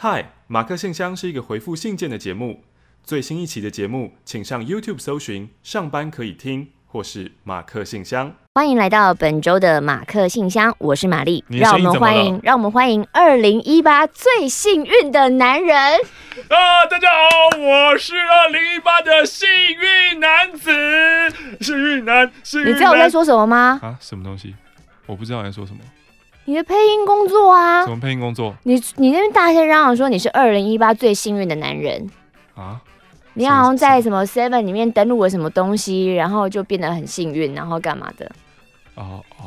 嗨，马克信箱是一个回复信件的节目。最新一期的节目，请上 YouTube 搜寻“上班可以听”或是“马克信箱”。欢迎来到本周的马克信箱，我是玛丽。让我们欢迎，让我们欢迎二零一八最幸运的男人。啊，大家好，我是二零一八的幸运男子，幸运男，幸运男。你知道我在说什么吗？啊，什么东西？我不知道你在说什么。你的配音工作啊？什么配音工作？你你那边大声嚷嚷说你是二零一八最幸运的男人啊？你好像在什么 Seven 里面登录了什么东西，然后就变得很幸运，然后干嘛的？哦哦。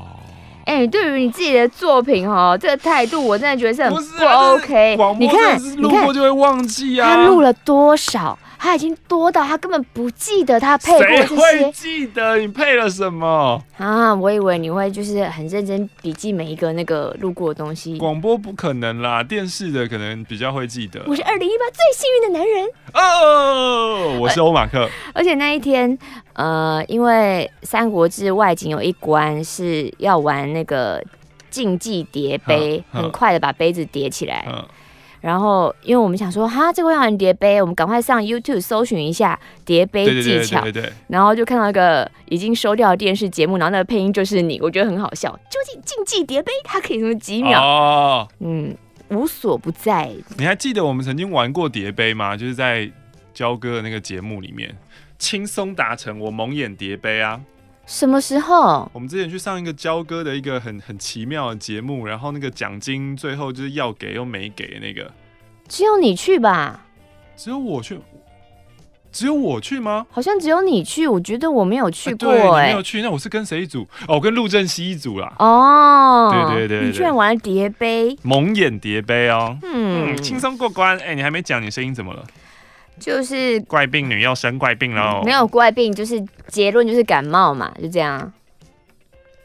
哎、欸，对于你自己的作品哦，这个态度我真的觉得是很不 OK。啊、你看，你看就会忘记啊。他录了多少？他已经多到他根本不记得他配过这些。谁会记得你配了什么啊？我以为你会就是很认真笔记每一个那个路过的东西。广播不可能啦，电视的可能比较会记得。我是二零一八最幸运的男人哦，我是欧马克。而且那一天，呃，因为《三国志》外景有一关是要玩那个竞技叠杯，很快的把杯子叠起来。然后，因为我们想说，哈，这个会玩叠杯，我们赶快上 YouTube 搜寻一下叠杯技巧。对对对对对。然后就看到一个已经收掉的电视节目，然后那个配音就是你，我觉得很好笑。究竟竞技叠杯它可以什么几秒？哦，嗯，无所不在。你还记得我们曾经玩过叠杯吗？就是在焦哥的那个节目里面，轻松达成我蒙眼叠杯啊。什么时候？我们之前去上一个佼哥的一个很很奇妙的节目，然后那个奖金最后就是要给又没给那个。只有你去吧？只有我去？只有我去吗？好像只有你去，我觉得我没有去过、欸。欸、对，没有去。那我是跟谁一组？哦，我跟陆正熙一组啦。哦，对对对，对，你居然玩叠杯？蒙眼叠杯哦。嗯，轻松过关。哎、欸，你还没讲，你声音怎么了？就是怪病女要生怪病喽、嗯，没有怪病，就是结论就是感冒嘛，就这样。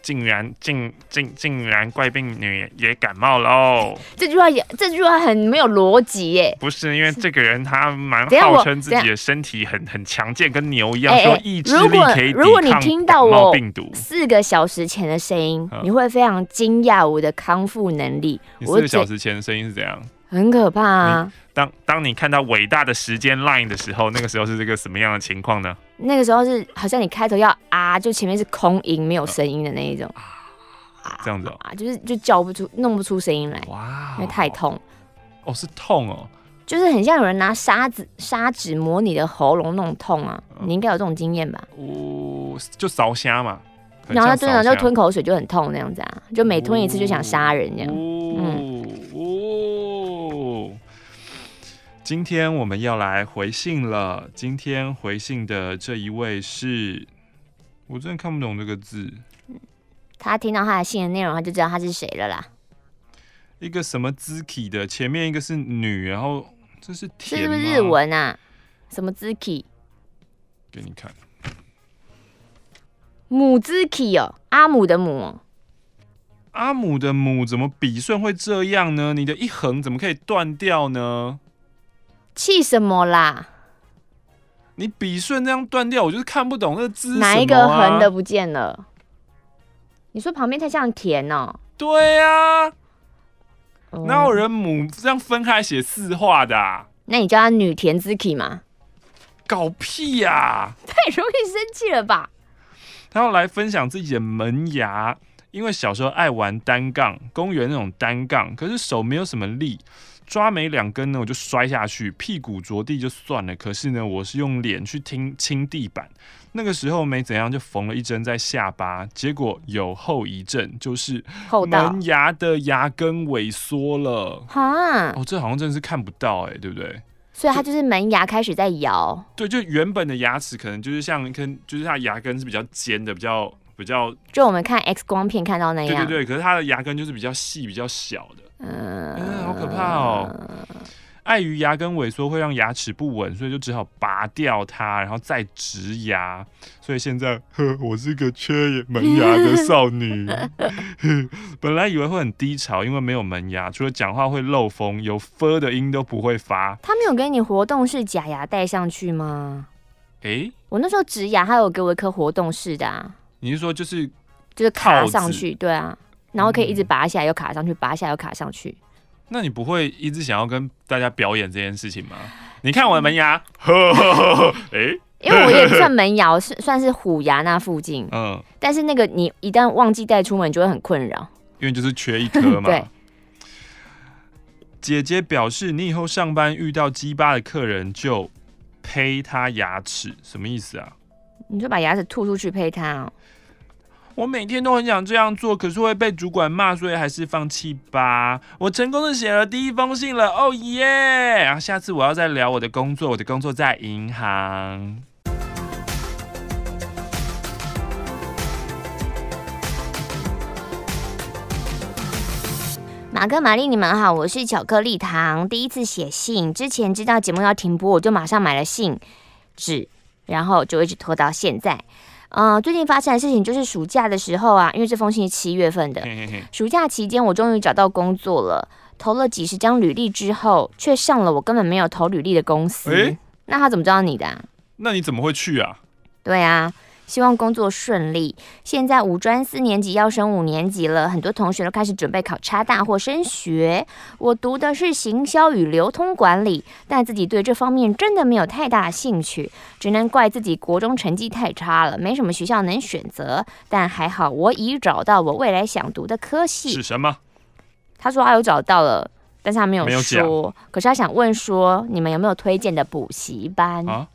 竟然竟竟竟然怪病女也感冒喽？这句话也这句话很没有逻辑耶。不是因为这个人他蛮号称自己的身体很很强健，跟牛一样，欸欸说意志力可以抵抗感冒病毒。四个小时前的声音，你会非常惊讶我的康复能力。你四个小时前的声音是怎样？很可怕啊！当当你看到伟大的时间 line 的时候，那个时候是这个什么样的情况呢？那个时候是好像你开头要啊，就前面是空音，没有声音的那一种啊，这样子啊，就是就叫不出，弄不出声音来，哇，因为太痛。哦，是痛哦，就是很像有人拿沙子砂纸磨你的喉咙那种痛啊，你应该有这种经验吧？哦，就烧虾嘛，然后他真的就吞口水就很痛那样子啊，就每吞一次就想杀人这样，嗯。今天我们要来回信了。今天回信的这一位是，我真的看不懂这个字。他听到他的信的内容，他就知道他是谁了啦。一个什么 “ziki” 的，前面一个是女，然后这是？这是不是日文啊？什么 “ziki”？？给你看。母字体哦，阿母的母。阿母的母怎么笔顺会这样呢？你的一横怎么可以断掉呢？气什么啦？你笔顺这样断掉，我就是看不懂那个字、啊。哪一个横的不见了？你说旁边太像田哦、喔？对呀、啊，哪有人母这样分开写四画的、啊？那你叫她女田之 k 嘛？搞屁呀、啊！太容易生气了吧？他要来分享自己的门牙，因为小时候爱玩单杠，公园那种单杠，可是手没有什么力。抓没两根呢，我就摔下去，屁股着地就算了。可是呢，我是用脸去听清地板，那个时候没怎样，就缝了一针在下巴，结果有后遗症，就是 门牙的牙根萎缩了。哈，哦，这好像真的是看不到哎、欸，对不对？所以它就是门牙开始在摇。对，就原本的牙齿可能就是像根，就是它牙根是比较尖的，比较比较，就我们看 X 光片看到那样。对对对，可是它的牙根就是比较细、比较小的。嗯、欸，好可怕哦！碍于牙根萎缩会让牙齿不稳，所以就只好拔掉它，然后再植牙。所以现在，呵，我是个缺门牙的少女。本来以为会很低潮，因为没有门牙，除了讲话会漏风，有 “f” 的音都不会发。他没有给你活动式假牙戴上去吗？哎、欸，我那时候植牙，他有给我一颗活动式的啊。你是说就是就是卡上去？对啊。然后可以一直拔下来，又卡上去，拔下来又卡上去。那你不会一直想要跟大家表演这件事情吗？你看我的门牙，哎，因为我也不算门牙，是算是虎牙那附近。嗯，但是那个你一旦忘记带出门，就会很困扰。因为就是缺一颗嘛。对。姐姐表示，你以后上班遇到鸡巴的客人就呸他牙齿，什么意思啊？你就把牙齿吐出去呸他哦。我每天都很想这样做，可是会被主管骂，所以还是放弃吧。我成功的写了第一封信了，哦耶！然后下次我要再聊我的工作，我的工作在银行。马哥、玛丽，你们好，我是巧克力糖。第一次写信，之前知道节目要停播，我就马上买了信纸，然后就一直拖到现在。嗯、呃，最近发生的事情就是暑假的时候啊，因为这封信是七月份的。暑假期间，我终于找到工作了，投了几十张履历之后，却上了我根本没有投履历的公司。欸、那他怎么知道你的、啊？那你怎么会去啊？对啊。希望工作顺利。现在五专四年级要升五年级了，很多同学都开始准备考差大或升学。我读的是行销与流通管理，但自己对这方面真的没有太大兴趣，只能怪自己国中成绩太差了，没什么学校能选择。但还好，我已找到我未来想读的科系。是什么？他说他有找到了，但是他没有说。有。可是他想问说，你们有没有推荐的补习班啊？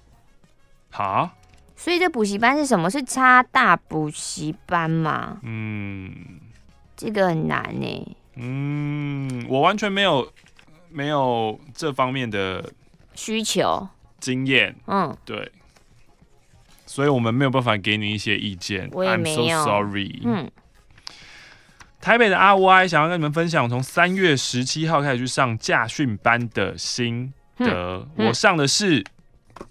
好。所以这补习班是什么？是差大补习班吗？嗯，这个很难呢。嗯，我完全没有没有这方面的需求经验。嗯，对，所以我们没有办法给你一些意见。我也没有。I'm so sorry。嗯，台北的阿 Y 想要跟你们分享，从三月十七号开始去上驾训班的心得。嗯嗯、我上的是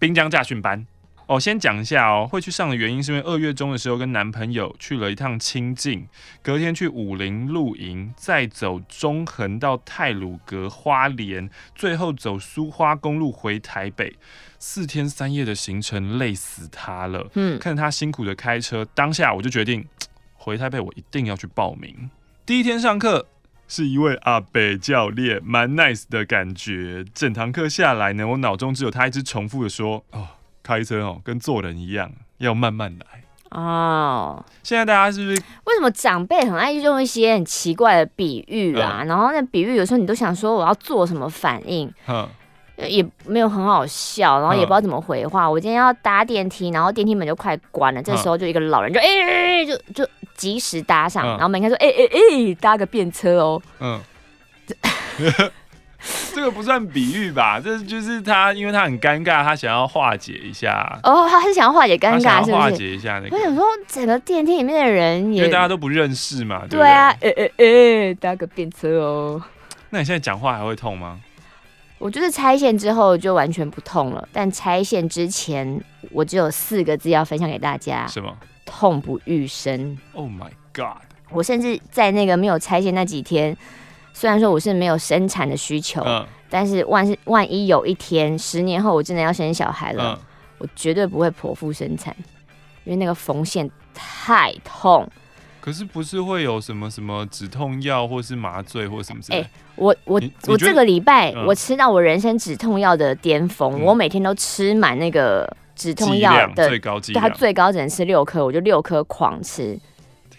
滨江驾训班。哦，先讲一下哦，会去上的原因是因为二月中的时候跟男朋友去了一趟清境，隔天去武陵露营，再走中横到太鲁阁花莲，最后走苏花公路回台北，四天三夜的行程累死他了。嗯，看着他辛苦的开车，当下我就决定回台北，我一定要去报名。第一天上课是一位阿北教练，蛮 nice 的感觉。整堂课下来呢，我脑中只有他一直重复的说哦。开车哦，跟做人一样，要慢慢来哦。现在大家是不是？为什么长辈很爱用一些很奇怪的比喻啊？嗯、然后那比喻有时候你都想说我要做什么反应，嗯、也没有很好笑，然后也不知道怎么回话。嗯、我今天要搭电梯，然后电梯门就快关了，这时候就一个老人就哎哎哎，就就及时搭上，嗯、然后门开说哎哎哎，搭个便车哦。嗯。这个不算比喻吧？这就是他，因为他很尴尬，他想要化解一下。哦，他是想要化解尴尬，是化解一下那个。我想说，整个电梯里面的人也，因为大家都不认识嘛，对，对，对啊，哎哎哎，搭个便车哦。那你现在讲话还会痛吗？我就是拆线之后就完全不痛了，但拆线之前我只有四个字要分享给大家：什么？痛不欲生。Oh my god！我甚至在那个没有拆线那几天。虽然说我是没有生产的需求，嗯、但是万是万一有一天十年后我真的要生小孩了，嗯、我绝对不会剖腹生产，因为那个缝线太痛。可是不是会有什么什么止痛药或是麻醉或什么什么？哎、欸，我我我这个礼拜、嗯、我吃到我人生止痛药的巅峰，嗯、我每天都吃满那个止痛药的最高剂量，它最高只能吃六颗，我就六颗狂吃。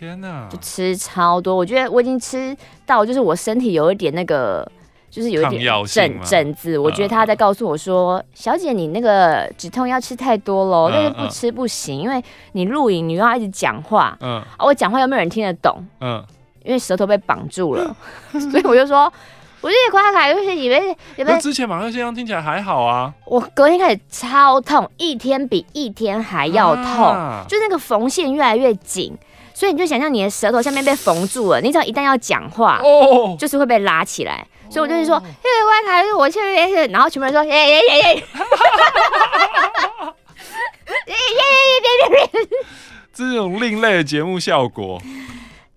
天呐，就吃超多，我觉得我已经吃到，就是我身体有一点那个，就是有一点疹疹子。我觉得他在告诉我说：“嗯、小姐，你那个止痛药吃太多喽，但是不吃不行，嗯、因为你录影，你又要一直讲话，嗯，啊、我讲话又没有人听得懂，嗯，因为舌头被绑住了，嗯、所以我就说，我觉得夸卡就是以为，以为之前马上先生听起来还好啊，我隔天开始超痛，一天比一天还要痛，啊、就那个缝线越来越紧。所以你就想象你的舌头下面被缝住了，你只要一旦要讲话，哦，就是会被拉起来。所以我就是说，嘿、哦外卡是我这边，然后全部人说，耶耶耶耶，耶耶耶耶耶，这种另类的节目效果。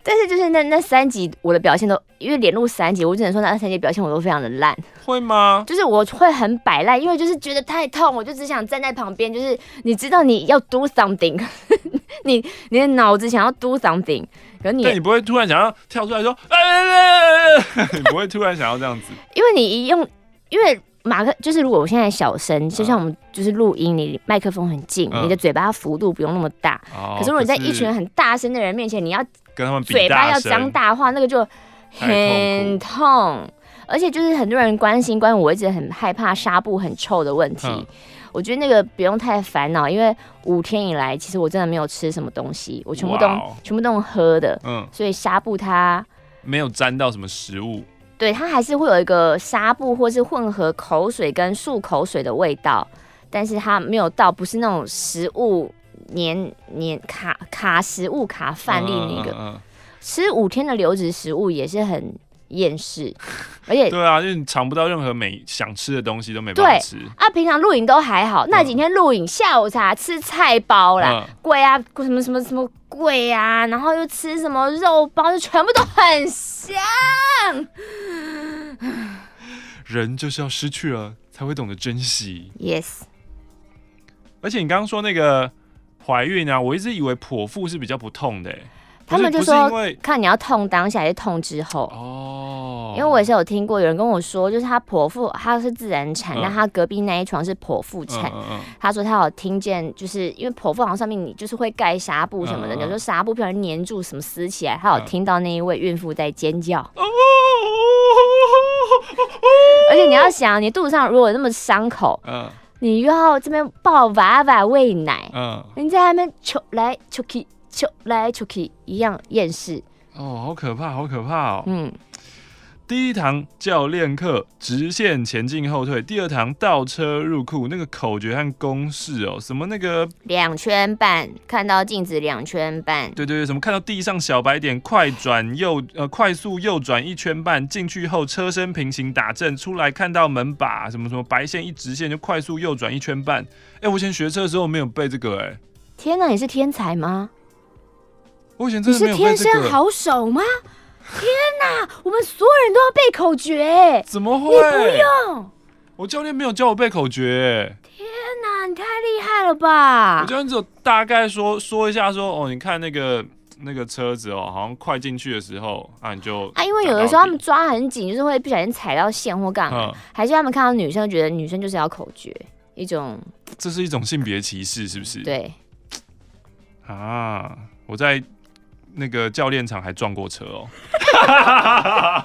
但是就是那那三集我的表现都，因为连录三集，我只能说那三集表现我都非常的烂。会吗？就是我会很摆烂，因为就是觉得太痛，我就只想站在旁边，就是你知道你要 do something，你你的脑子想要 do something，可是你但你不会突然想要跳出来说，哎哎哎哎，你不会突然想要这样子，因为你一用，因为马克就是如果我现在小声，就像我们就是录音，你麦克风很近，嗯、你的嘴巴幅度不用那么大。哦、可是如果你在一群很大声的人面前，你要跟他们嘴巴要张大的话，那个就很痛。而且就是很多人关心关于我一直很害怕纱布很臭的问题。嗯。我觉得那个不用太烦恼，因为五天以来，其实我真的没有吃什么东西，我全部都全部都喝的，嗯，所以纱布它没有沾到什么食物，对，它还是会有一个纱布或是混合口水跟漱口水的味道，但是它没有到不是那种食物黏黏卡卡食物卡饭粒那个，嗯嗯嗯、吃五天的流质食物也是很。厌世，而且对啊，就你尝不到任何美想吃的东西都没办法吃。啊，平常录影都还好，那几天录影下午茶吃菜包啦，贵、嗯、啊，什么什么什么贵啊，然后又吃什么肉包，就全部都很香。人就是要失去了才会懂得珍惜。Yes。而且你刚刚说那个怀孕啊，我一直以为剖腹是比较不痛的、欸。他们就说，看你要痛当下还是痛之后哦。因为我也是有听过有人跟我说，就是他剖腹，他是自然产，但他隔壁那一床是剖腹产。他说他有听见，就是因为剖腹好像上面你就是会盖纱布什么的，有时候纱布不小心粘住什么撕起来，他有听到那一位孕妇在尖叫。而且你要想，你肚子上如果有那么伤口，你又要这边抱娃娃喂奶，嗯，人家还没求来求去。求来求去一样厌世哦，好可怕，好可怕哦。嗯，第一堂教练课直线前进后退，第二堂倒车入库，那个口诀和公式哦，什么那个两圈半，看到镜子两圈半，对对对，什么看到地上小白点，快转右呃快速右转一圈半，进去后车身平行打正，出来看到门把，什么什么白线一直线就快速右转一圈半。哎、欸，我以前学车的时候没有背这个哎、欸。天哪，你是天才吗？我以前真的没有背这个。你是天生好手吗？天哪，我们所有人都要背口诀。怎么会？你不用。我教练没有教我背口诀。天哪，你太厉害了吧！我教练只有大概说说一下说，说哦，你看那个那个车子哦，好像快进去的时候啊，你就啊，因为有的时候他们抓很紧，就是会不小心踩到线或干嘛，嗯、还是他们看到女生觉得女生就是要口诀，一种。这是一种性别歧视，是不是？对。啊，我在。那个教练场还撞过车哦，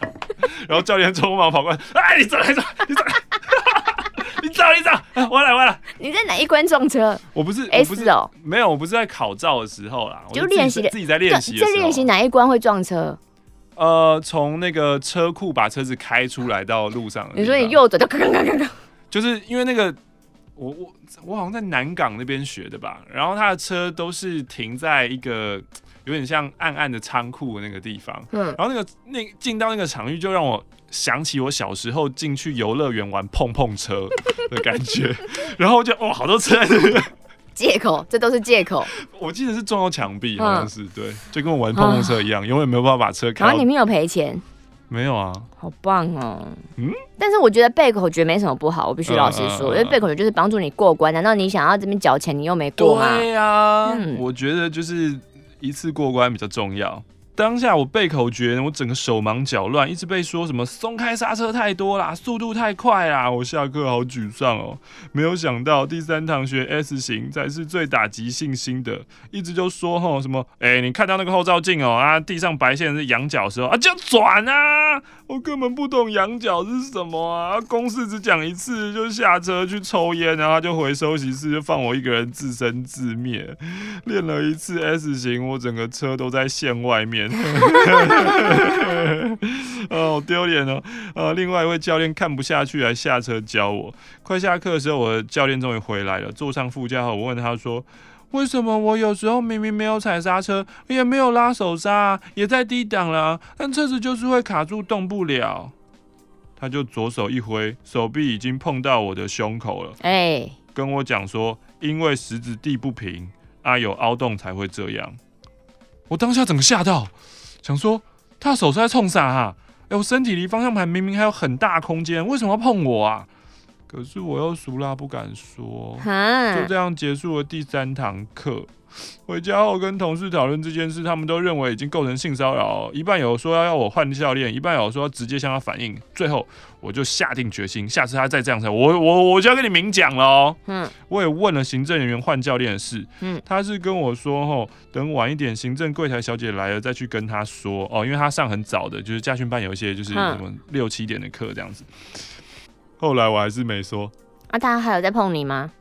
然后教练匆忙跑过来，哎，你走，你走，你走，你走，你走，完了完了！你在哪一关撞车？我不是 S 哦，没有，我不是在考照的时候啦，就练习自己在练习，在练习哪一关会撞车？呃，从那个车库把车子开出来到路上，你说你右转就咔咔咔咔咔，就是因为那个我我我好像在南港那边学的吧，然后他的车都是停在一个。有点像暗暗的仓库那个地方，嗯，然后那个那进到那个场域，就让我想起我小时候进去游乐园玩碰碰车 的感觉，然后就哦，好多车在这边，借口，这都是借口。我记得是撞到墙壁，好像是、嗯、对，就跟我玩碰碰车一样，永远没有办法把车开。然后你没有赔钱？没有啊，好棒哦。嗯，但是我觉得背口诀没什么不好，我必须老实说，因为背口诀就是帮助你过关。难道你想要这边缴钱，你又没过吗？对呀、啊，嗯、我觉得就是。一次过关比较重要。当下我背口诀，我整个手忙脚乱，一直被说什么松开刹车太多啦，速度太快啦，我下课好沮丧哦。没有想到第三堂学 S 型才是最打击信心的，一直就说吼什么，哎、你看到那个后照镜哦啊，地上白线是仰角时候啊，就转啊，我根本不懂仰角是什么啊，公式只讲一次就下车去抽烟，然后就回收息室就放我一个人自生自灭。练了一次 S 型，我整个车都在线外面。哦，好丢脸哦！呃，另外一位教练看不下去，还下车教我。快下课的时候，我的教练终于回来了，坐上副驾后，我问他说：“为什么我有时候明明没有踩刹车，也没有拉手刹，也在低档了，但车子就是会卡住，动不了？”他就左手一挥，手臂已经碰到我的胸口了，哎，跟我讲说：“因为石子地不平，啊，有凹洞才会这样。”我当下整个吓到，想说他手是在冲啥哈？哎，我身体离方向盘明明还有很大空间，为什么要碰我啊？可是我又熟辣，不敢说，就这样结束了第三堂课。回家后跟同事讨论这件事，他们都认为已经构成性骚扰。一半有说要要我换教练，一半有说要直接向他反映。最后我就下定决心，下次他再这样子，我我我就要跟你明讲了哦。嗯，我也问了行政人员换教练的事。嗯，他是跟我说，吼，等晚一点行政柜台小姐来了再去跟他说哦，因为他上很早的，就是家训班有一些就是什么六七点的课这样子。后来我还是没说。啊，他还有在碰你吗？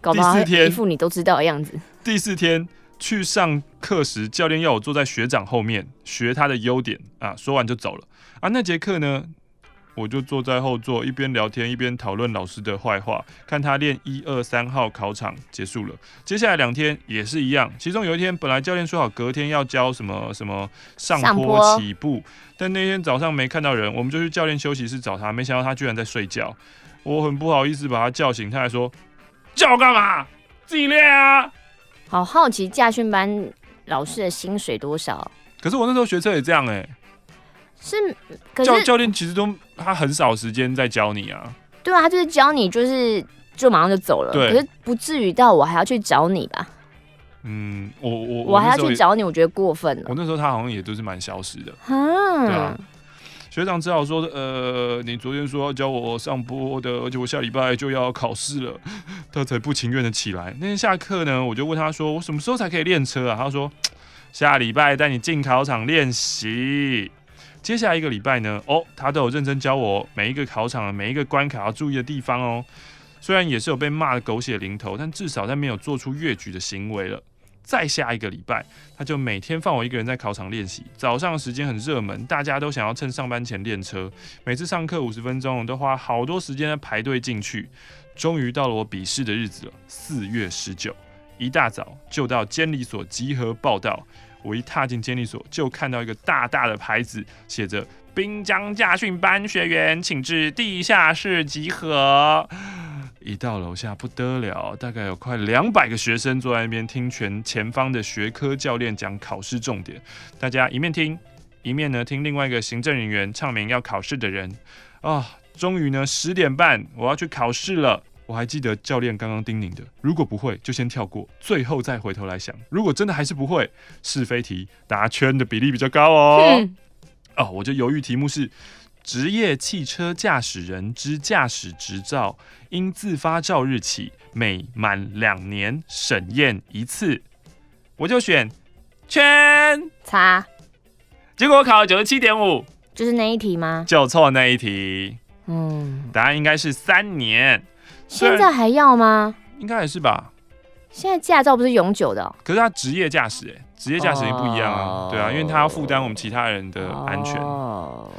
搞不好一副你都知道的样子。第四天去上课时，教练要我坐在学长后面学他的优点啊。说完就走了啊。那节课呢，我就坐在后座，一边聊天一边讨论老师的坏话，看他练一二三号考场结束了。接下来两天也是一样，其中有一天本来教练说好隔天要教什么什么上坡起步，但那天早上没看到人，我们就去教练休息室找他，没想到他居然在睡觉。我很不好意思把他叫醒，他还说。叫我干嘛？自己练啊！好好奇驾训班老师的薪水多少？可是我那时候学车也这样哎、是，教教练其实都他很少时间在教你啊。对啊，他就是教你，就是就马上就走了。对。可是不至于到我还要去找你吧？嗯，我我我还要去找你，我觉得过分了。我那时候他好像也都是蛮消失的。嗯。对啊。学长只好说：“呃，你昨天说要教我上播的，而且我下礼拜就要考试了，他才不情愿的起来。那天下课呢，我就问他说：我什么时候才可以练车啊？他说：下礼拜带你进考场练习。接下来一个礼拜呢，哦，他都有认真教我每一个考场每一个关卡要注意的地方哦。虽然也是有被骂得狗血淋头，但至少他没有做出越矩的行为了。”再下一个礼拜，他就每天放我一个人在考场练习。早上时间很热门，大家都想要趁上班前练车。每次上课五十分钟，都花好多时间在排队进去。终于到了我笔试的日子了，四月十九，一大早就到监理所集合报到。我一踏进监理所，就看到一个大大的牌子，写着“滨江驾训班学员，请至地下室集合”。一到楼下不得了，大概有快两百个学生坐在那边听全前方的学科教练讲考试重点。大家一面听，一面呢听另外一个行政人员唱名要考试的人。啊、终于呢十点半我要去考试了。我还记得教练刚刚叮咛的，如果不会就先跳过，最后再回头来想。如果真的还是不会，是非题答圈的比例比较高哦。嗯、哦，我就犹豫题目是。职业汽车驾驶人之驾驶执照，应自发照日起每满两年审验一次。我就选圈叉，结果我考了九十七点五，就是那一题吗？就错那一题。嗯，答案应该是三年。现在还要吗？应该还是吧。现在驾照不是永久的，喔，可是他职业驾驶，哎，职业驾驶也不一样啊。对啊，因为他要负担我们其他人的安全。哦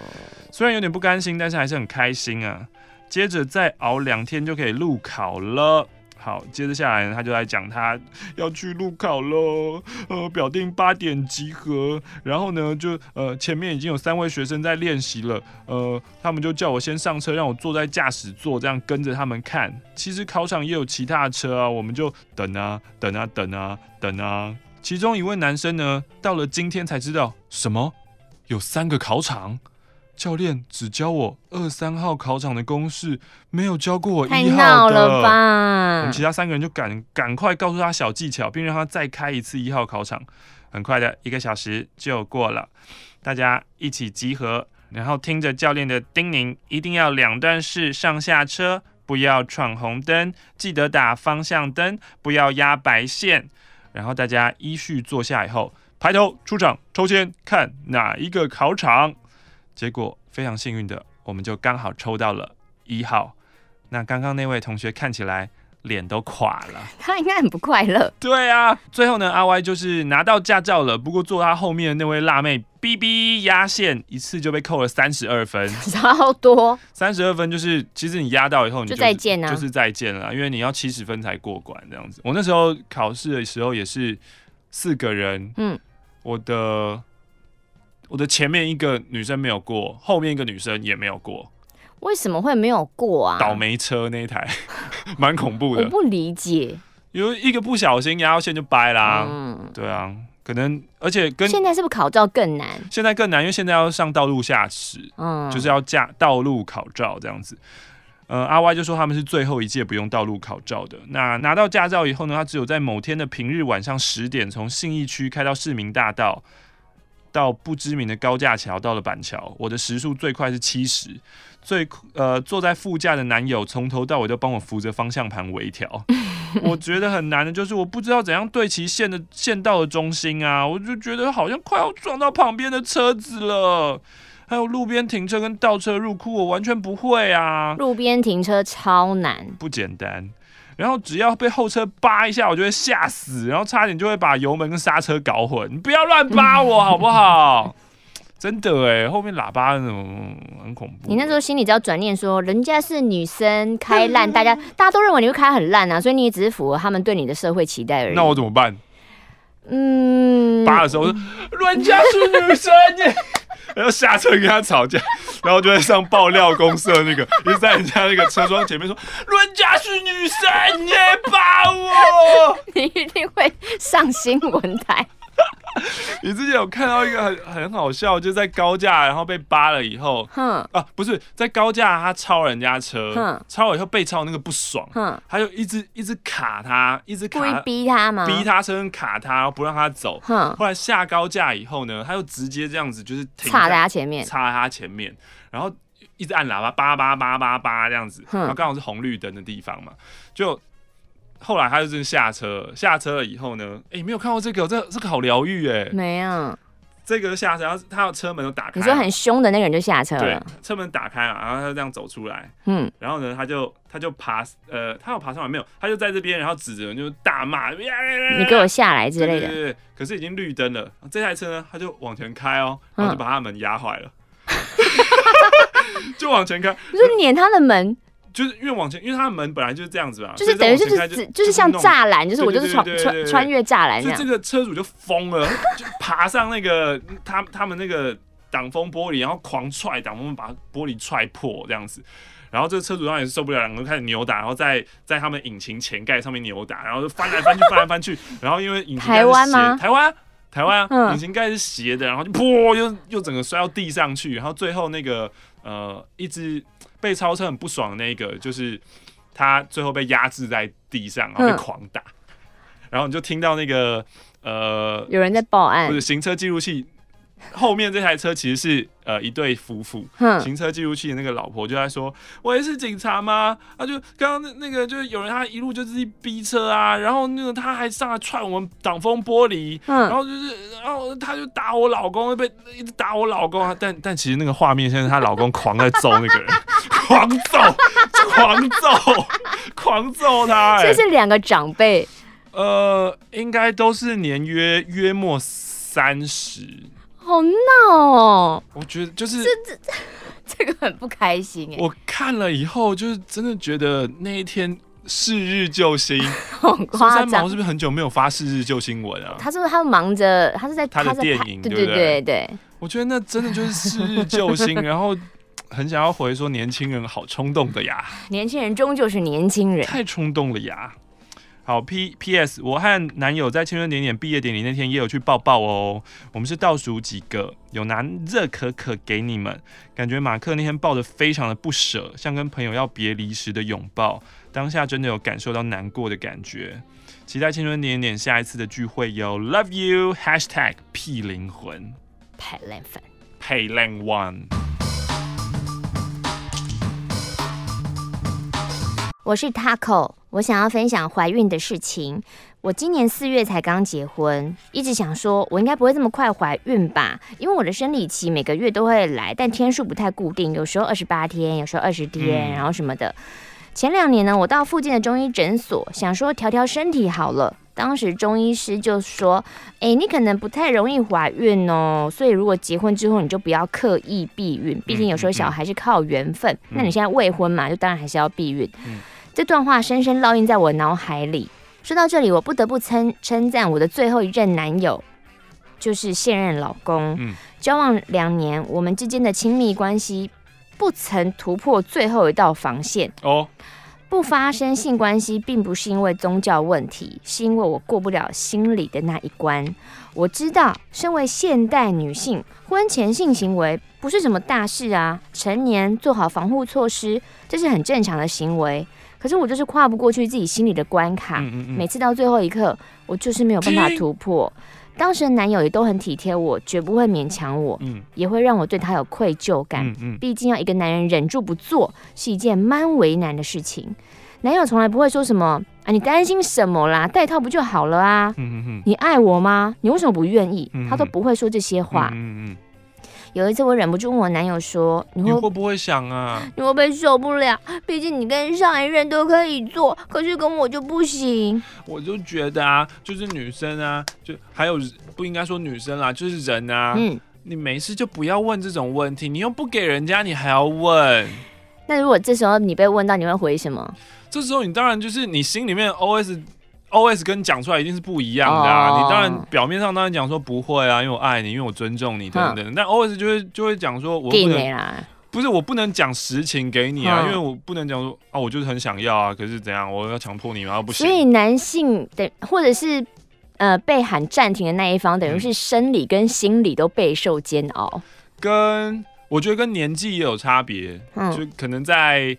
虽然有点不甘心，但是还是很开心啊！接着再熬两天就可以路考了。好，接着下来呢，他就来讲他要去路考喽。呃，表定八点集合，然后呢，就呃前面已经有三位学生在练习了。呃，他们就叫我先上车，让我坐在驾驶座，这样跟着他们看。其实考场也有其他的车啊，我们就等啊等啊等啊等啊。其中一位男生呢，到了今天才知道什么有三个考场。教练只教我二三号考场的公式，没有教过我一号的。太闹了吧！我们其他三个人就赶赶快告诉他小技巧，并让他再开一次一号考场。很快的一个小时就过了，大家一起集合，然后听着教练的叮咛，一定要两段式上下车，不要闯红灯，记得打方向灯，不要压白线。然后大家依序坐下以后，排头出场抽签，看哪一个考场。结果非常幸运的，我们就刚好抽到了一号。那刚刚那位同学看起来脸都垮了，他应该很不快乐。对啊，最后呢，阿 Y 就是拿到驾照了。不过坐他后面的那位辣妹哔哔压线，一次就被扣了三十二分，超多。三十二分就是，其实你压到以后你就，就再见啊，就是再见了，因为你要七十分才过关这样子。我那时候考试的时候也是四个人，嗯，我的。我的前面一个女生没有过，后面一个女生也没有过。为什么会没有过啊？倒霉车那一台，蛮恐怖的。我不理解，有一个不小心压到线就掰啦。嗯，对啊，可能而且跟现在是不是考照更难？现在更难，因为现在要上道路驾驶，嗯，就是要驾道路考照这样子。呃，阿 Y 就说他们是最后一届不用道路考照的。那拿到驾照以后呢，他只有在某天的平日晚上十点，从信义区开到市民大道，到不知名的高架桥，到了板桥。我的时速最快是七十，最呃坐在副驾的男友从头到尾都帮我扶着方向盘微调。我觉得很难的就是我不知道怎样对齐线的线道的中心啊，我就觉得好像快要撞到旁边的车子了。还有路边停车跟倒车入库，我完全不会啊！路边停车超难，不简单。然后只要被后车扒一下，我就会吓死，然后差点就会把油门跟刹车搞混。你不要乱扒我好不好？真的哎，后面喇叭那种很恐怖。你那时候心里只要转念说，人家是女生开烂，大家大家都认为你会开很烂啊，所以你也只是符合他们对你的社会期待而已。那我怎么办？嗯，扒的时候说，人家是女生耶。然后下车跟他吵架，然后就在上爆料公社那个，一直在人家那个车窗前面说：“阮家是女生耶，扒我！” 你一定会上新闻台。你之前有看到一个很很好笑，就在高架，然后被扒了以后，哼啊，不是在高架，他超人家车，哼超了以后被超那个不爽，哼他就一直一直卡他，一直卡他，故意逼他嘛？逼他车卡他，然后不让他走。哼后来下高架以后呢，他又直接这样子，就是插在他前面，插在他前面，然后一直按喇叭，叭叭叭叭叭这样子，哼然后刚好是红绿灯的地方嘛，就。后来他就真下车，下车了以后呢，哎、欸，没有看过这个，这这个好疗愈哎，没有，这个下车，然后他的车门都打开，你说很凶的那个人就下车了，对，车门打开了，然后他就这样走出来，嗯，然后呢，他就他就爬，呃，他有爬上来没有？他就在这边，然后指着就大骂，你给我下来之类的，对，对，对，可是已经绿灯了，这台车呢，他就往前开哦，然后就把他的门压坏了，嗯、就往前开，你说碾他的门。就是因为往前，因为它的门本来就是这样子嘛，就是等于就是就，就是像栅栏，就是我就是穿穿穿越栅栏，所以这个车主就疯了，就爬上那个他他们那个挡风玻璃，然后狂踹挡风，把玻璃踹破这样子。然后这个车主当然也是受不了，两个人开始扭打，然后在在他们引擎前盖上面扭打，然后就翻来翻去，翻来翻去。然后因为引擎盖是斜，台湾吗？台湾台湾、嗯、引擎盖是斜的，然后就噗，又又整个摔到地上去，然后最后那个呃一直。被超车很不爽的那个，就是他最后被压制在地上，然后被狂打，然后你就听到那个呃，有人在报案，或者行车记录器。后面这台车其实是呃一对夫妇，行车记录器的那个老婆就在说：“我也是警察吗？”啊，就刚刚那那个就是有人他一路就自己逼车啊，然后那个他还上来踹我们挡风玻璃，然后就是然后他就打我老公，被一直打我老公啊。但但其实那个画面现在她老公狂在揍那个人，狂揍，狂揍，狂揍他。这是两个长辈，呃，应该都是年约约莫三十。好闹哦！我觉得就是这这 这个很不开心哎。我看了以后，就是真的觉得那一天是日救星。苏三毛是不是很久没有发是日救新闻啊？他是不是他忙着？他是在他的电影，对对对对。我觉得那真的就是是日救星，然后很想要回说年轻人好冲动的呀。年轻人终究是年轻人，太冲动了呀。好，P P S，我和男友在青春点点毕业典礼那天也有去抱抱哦。我们是倒数几个，有拿热可可给你们。感觉马克那天抱的非常的不舍，像跟朋友要别离时的拥抱。当下真的有感受到难过的感觉。期待青春点点下一次的聚会有，Love you，Hashtag 屁灵魂，派灵粉，派灵 one。我是 Taco。我想要分享怀孕的事情。我今年四月才刚结婚，一直想说，我应该不会这么快怀孕吧？因为我的生理期每个月都会来，但天数不太固定，有时候二十八天，有时候二十天，然后什么的。前两年呢，我到附近的中医诊所，想说调调身体好了。当时中医师就说：“哎，你可能不太容易怀孕哦，所以如果结婚之后，你就不要刻意避孕，毕竟有时候小孩是靠缘分。那你现在未婚嘛，就当然还是要避孕。”这段话深深烙印在我脑海里。说到这里，我不得不称称赞我的最后一任男友，就是现任老公。嗯，交往两年，我们之间的亲密关系不曾突破最后一道防线。哦，不发生性关系，并不是因为宗教问题，是因为我过不了心里的那一关。我知道，身为现代女性，婚前性行为不是什么大事啊，成年做好防护措施，这是很正常的行为。可是我就是跨不过去自己心里的关卡，嗯嗯嗯，每次到最后一刻，我就是没有办法突破。当时的男友也都很体贴我，绝不会勉强我，嗯，也会让我对他有愧疚感。嗯嗯，毕竟要一个男人忍住不做，是一件蛮为难的事情。男友从来不会说什么啊，你担心什么啦？戴套不就好了啊？嗯嗯，你爱我吗？你为什么不愿意？他都不会说这些话。嗯嗯。有一次，我忍不住问我男友说：“你会，你会不会想啊？你会不会受不了？毕竟你跟上一任都可以做，可是跟我就不行。”我就觉得啊，就是女生啊，就还有不应该说女生啦，就是人啊。嗯，你没事就不要问这种问题，你又不给人家，你还要问。那如果这时候你被问到，你会回什么？这时候你当然就是你心里面 OS。OS 跟讲出来一定是不一样的啊！Oh. 你当然表面上当然讲说不会啊，因为我爱你，因为我尊重你等等。但 OS 就会就会讲说，我不能，不是我不能讲实情给你啊，因为我不能讲说啊，我就是很想要啊，可是怎样，我要强迫你吗？不行。所以男性的或者是呃被喊暂停的那一方，等于是生理跟心理都备受煎熬。跟我觉得跟年纪也有差别，就可能在。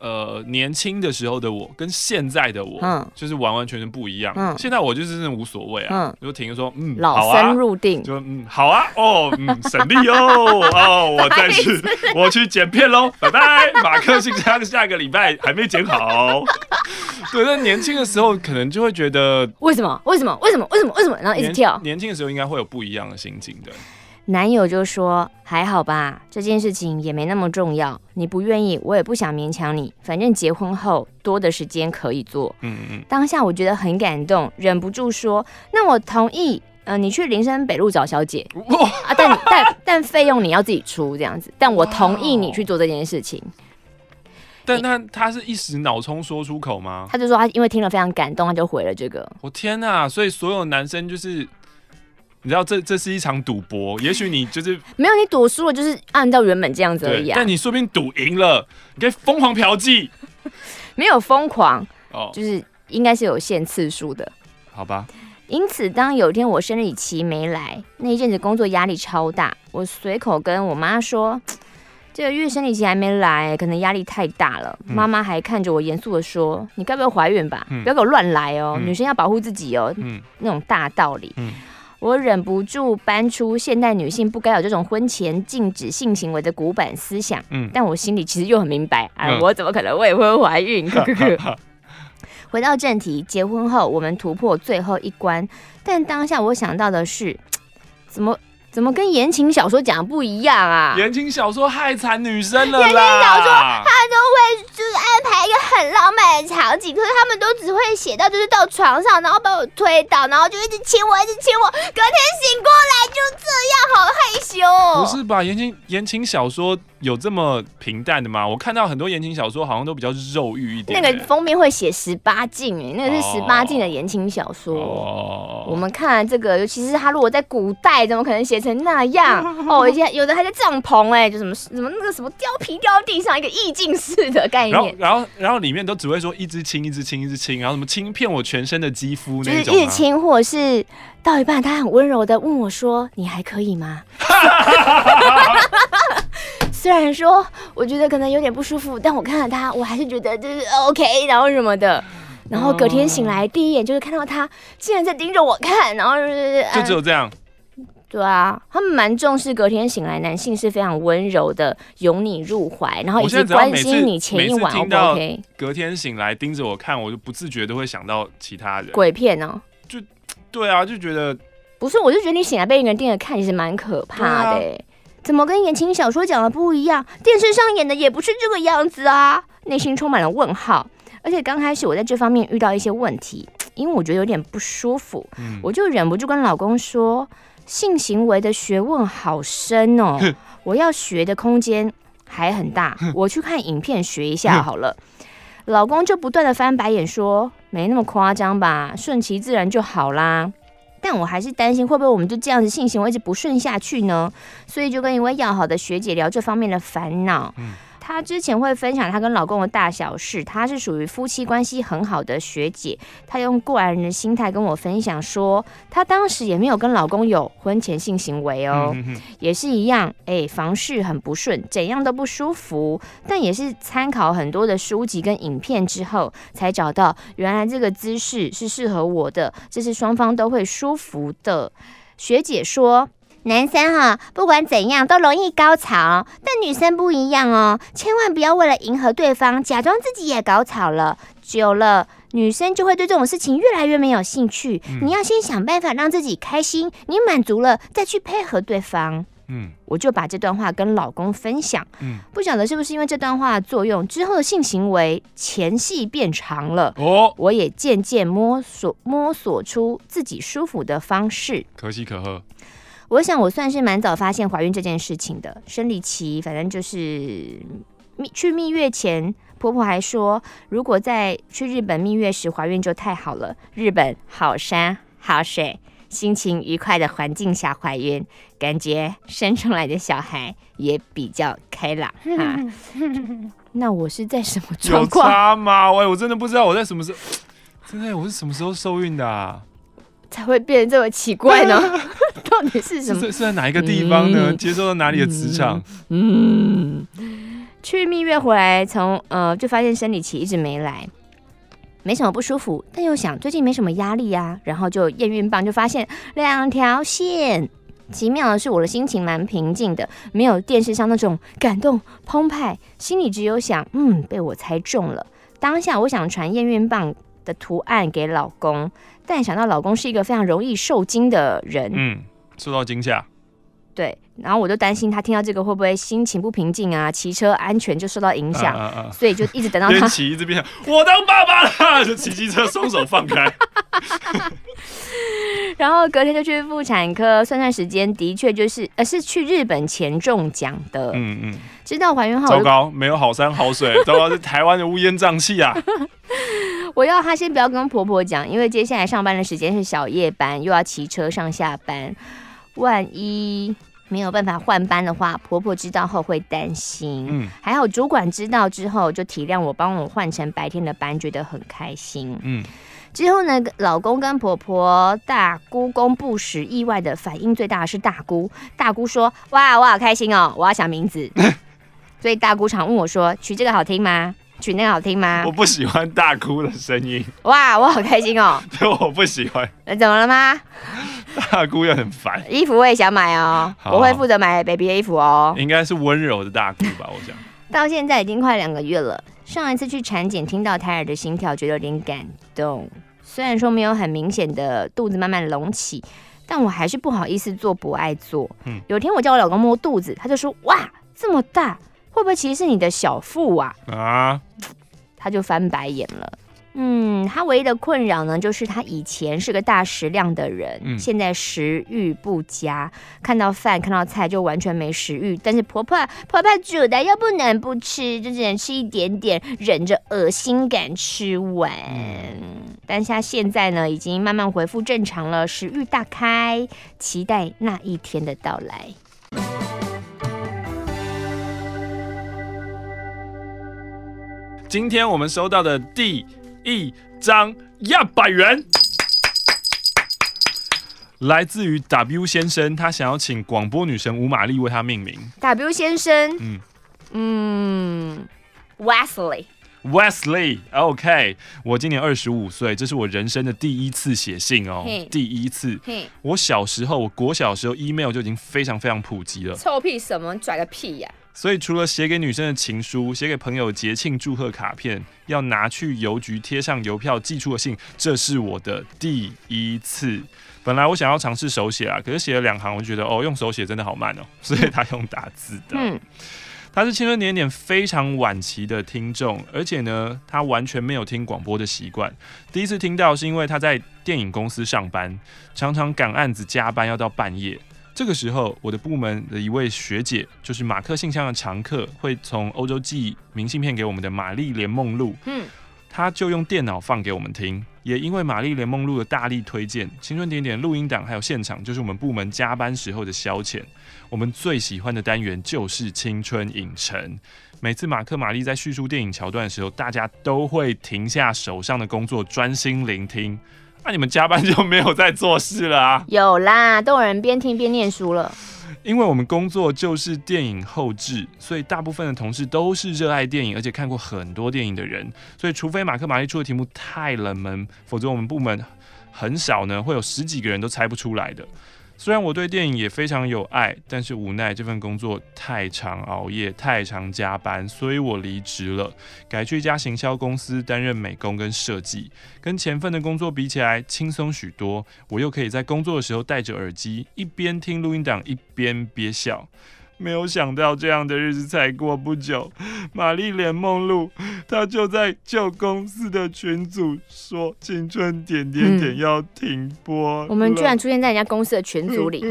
呃，年轻的时候的我跟现在的我，嗯，就是完完全全不一样。嗯，现在我就是真的无所谓啊，就停说，嗯，老僧入定，就嗯，好啊，哦，嗯，省力哦，哦，我再去，我去剪片喽，拜拜。马克信箱下个礼拜还没剪好。对，那年轻的时候可能就会觉得，为什么？为什么？为什么？为什么？为什么？然后一直跳。年轻的时候应该会有不一样的心境的。男友就说：“还好吧，这件事情也没那么重要。你不愿意，我也不想勉强你。反正结婚后多的时间可以做。”嗯嗯。当下我觉得很感动，忍不住说：“那我同意。呃，你去林森北路找小姐哇啊，但但但费用你要自己出这样子。但我同意你去做这件事情。但他他是一时脑冲说出口吗？他就说他因为听了非常感动，他就回了这个。我天哪！所以所有男生就是。”你知道这这是一场赌博，也许你就是没有你赌输了，就是按照原本这样子而已啊。但你说不定赌赢了，你可以疯狂嫖妓。没有疯狂哦，就是应该是有限次数的，好吧。因此，当有一天我生理期没来，那一阵子工作压力超大，我随口跟我妈说，这个月生理期还没来，可能压力太大了。妈妈、嗯、还看着我严肃的说：“你该不会怀孕吧？嗯、不要给我乱来哦，嗯、女生要保护自己哦。嗯”那种大道理。嗯我忍不住搬出现代女性不该有这种婚前禁止性行为的古板思想，嗯，但我心里其实又很明白，啊，我怎么可能未婚怀孕？回到正题，结婚后我们突破最后一关，但当下我想到的是，怎么？怎么跟言情小说讲的不一样啊？言情小说害惨女生了啦！言情小说他都会就是安排一个很浪漫的场景，可是他们都只会写到就是到床上，然后把我推倒，然后就一直亲我，一直亲我，隔天醒过来就这样，好害羞。不是吧？言情言情小说。有这么平淡的吗？我看到很多言情小说好像都比较肉欲一点。那个封面会写十八禁哎，那个是十八禁的言情小说。哦，我们看这个，尤其是他如果在古代，怎么可能写成那样？哦，而且有的还在帐篷哎，就什么什么那个什么貂皮掉地上一个意境式的概念。然后然后然后里面都只会说一直亲一直亲一直亲，然后什么亲遍我全身的肌肤那种。就是一直亲，或者是到一半他很温柔的问我说：“你还可以吗？” 虽然说我觉得可能有点不舒服，但我看到他，我还是觉得就是 OK，然后什么的，然后隔天醒来第一眼就是看到他竟然在盯着我看，然后就是就只有这样。对啊，他们蛮重视隔天醒来，男性是非常温柔的，拥你入怀，然后以及关心你前一晚 OK。隔天醒来盯着我看，我就不自觉都会想到其他人。鬼片哦，就对啊，就觉得不是，我就觉得你醒来被一个人盯着看，其实蛮可怕的。怎么跟言情小说讲的不一样？电视上演的也不是这个样子啊！内心充满了问号。而且刚开始我在这方面遇到一些问题，因为我觉得有点不舒服，嗯、我就忍不住跟老公说：性行为的学问好深哦，我要学的空间还很大，我去看影片学一下好了。老公就不断的翻白眼说：没那么夸张吧，顺其自然就好啦。但我还是担心会不会我们就这样子性行为一直不顺下去呢？所以就跟一位要好的学姐聊这方面的烦恼。她之前会分享她跟老公的大小事，她是属于夫妻关系很好的学姐。她用过来人的心态跟我分享说，她当时也没有跟老公有婚前性行为哦，嗯、哼哼也是一样，哎，房事很不顺，怎样都不舒服。但也是参考很多的书籍跟影片之后，才找到原来这个姿势是适合我的，这是双方都会舒服的。学姐说。男生哈，不管怎样都容易高潮，但女生不一样哦，千万不要为了迎合对方，假装自己也高潮了，久了女生就会对这种事情越来越没有兴趣。嗯、你要先想办法让自己开心，你满足了再去配合对方。嗯，我就把这段话跟老公分享。嗯，不晓得是不是因为这段话的作用，之后的性行为前戏变长了哦，我也渐渐摸索摸索出自己舒服的方式，可喜可贺。我想我算是蛮早发现怀孕这件事情的，生理期反正就是蜜去蜜月前，婆婆还说，如果在去日本蜜月时怀孕就太好了，日本好山好水，心情愉快的环境下怀孕，感觉生出来的小孩也比较开朗 哈。那我是在什么状况？有差吗？喂，我真的不知道我在什么时候，真的 我是什么时候受孕的啊？才会变得这么奇怪呢？到底是什么？是是在哪一个地方呢？嗯、接受到哪里的磁场？嗯，去蜜月回来，从呃就发现生理期一直没来，没什么不舒服，但又想最近没什么压力啊，然后就验孕棒，就发现两条线。奇妙的是，我的心情蛮平静的，没有电视上那种感动澎湃，心里只有想，嗯，被我猜中了。当下我想传验孕棒的图案给老公。但想到老公是一个非常容易受惊的人，嗯，受到惊吓，对，然后我就担心他听到这个会不会心情不平静啊，骑车安全就受到影响，啊啊啊。所以就一直等到他骑一直我当爸爸了，就骑机车双手放开，然后隔天就去妇产科，算算时间，的确就是呃是去日本前中奖的，嗯嗯，知道怀孕后糟糕，没有好山好水，糟糕是台湾的乌烟瘴气啊。我要他先不要跟婆婆讲，因为接下来上班的时间是小夜班，又要骑车上下班，万一没有办法换班的话，婆婆知道后会担心。嗯，还好主管知道之后就体谅我，帮我换成白天的班，觉得很开心。嗯，之后呢，老公跟婆婆、大姑公布时，意外的反应最大的是大姑。大姑说：“哇，我好开心哦，我要想名字。” 所以大姑常问我说：“取这个好听吗？”曲那个好听吗？我不喜欢大哭的声音。哇，我好开心哦！对，我不喜欢。那怎么了吗？大哭又很烦。衣服我也想买哦，好好我会负责买 baby 的衣服哦。应该是温柔的大哭吧，我想。到现在已经快两个月了，上一次去产检听到胎儿的心跳，觉得有点感动。虽然说没有很明显的肚子慢慢隆起，但我还是不好意思做，不爱做。嗯。有天我叫我老公摸肚子，他就说：“哇，这么大。”会不会其实是你的小腹啊？啊，他就翻白眼了。嗯，他唯一的困扰呢，就是他以前是个大食量的人，嗯、现在食欲不佳，看到饭看到菜就完全没食欲。但是婆婆婆婆煮的又不能不吃，就只能吃一点点，忍着恶心感吃完。嗯、但是他现在呢，已经慢慢恢复正常了，食欲大开，期待那一天的到来。今天我们收到的第一张一百元，来自于 W 先生，他想要请广播女神吴玛丽为他命名。W 先生，嗯嗯，Wesley，Wesley，OK，我今年二十五岁，这是我人生的第一次写信哦.第一次。我小时候，我国小时候，email 就已经非常非常普及了。臭屁什么？拽个屁呀！所以，除了写给女生的情书、写给朋友节庆祝贺卡片，要拿去邮局贴上邮票寄出的信，这是我的第一次。本来我想要尝试手写啊，可是写了两行，我觉得哦，用手写真的好慢哦，所以他用打字的。嗯，他是青春年点非常晚期的听众，而且呢，他完全没有听广播的习惯。第一次听到是因为他在电影公司上班，常常赶案子加班要到半夜。这个时候，我的部门的一位学姐，就是马克信箱的常客，会从欧洲寄明信片给我们的玛丽莲梦露。嗯，她就用电脑放给我们听。也因为玛丽莲梦露的大力推荐，青春点点录音档还有现场，就是我们部门加班时候的消遣。我们最喜欢的单元就是青春影城。每次马克玛丽在叙述电影桥段的时候，大家都会停下手上的工作，专心聆听。那、啊、你们加班就没有在做事了啊？有啦，都有人边听边念书了。因为我们工作就是电影后制，所以大部分的同事都是热爱电影，而且看过很多电影的人。所以，除非马克玛丽出的题目太冷门，否则我们部门很少呢会有十几个人都猜不出来的。虽然我对电影也非常有爱，但是无奈这份工作太常熬夜、太常加班，所以我离职了，改去一家行销公司担任美工跟设计。跟前份的工作比起来，轻松许多。我又可以在工作的时候戴着耳机，一边听录音档，一边憋笑。没有想到这样的日子才过不久，玛丽莲梦露她就在旧公司的群组说青春点点点要停播。我们居然出现在人家公司的群组里。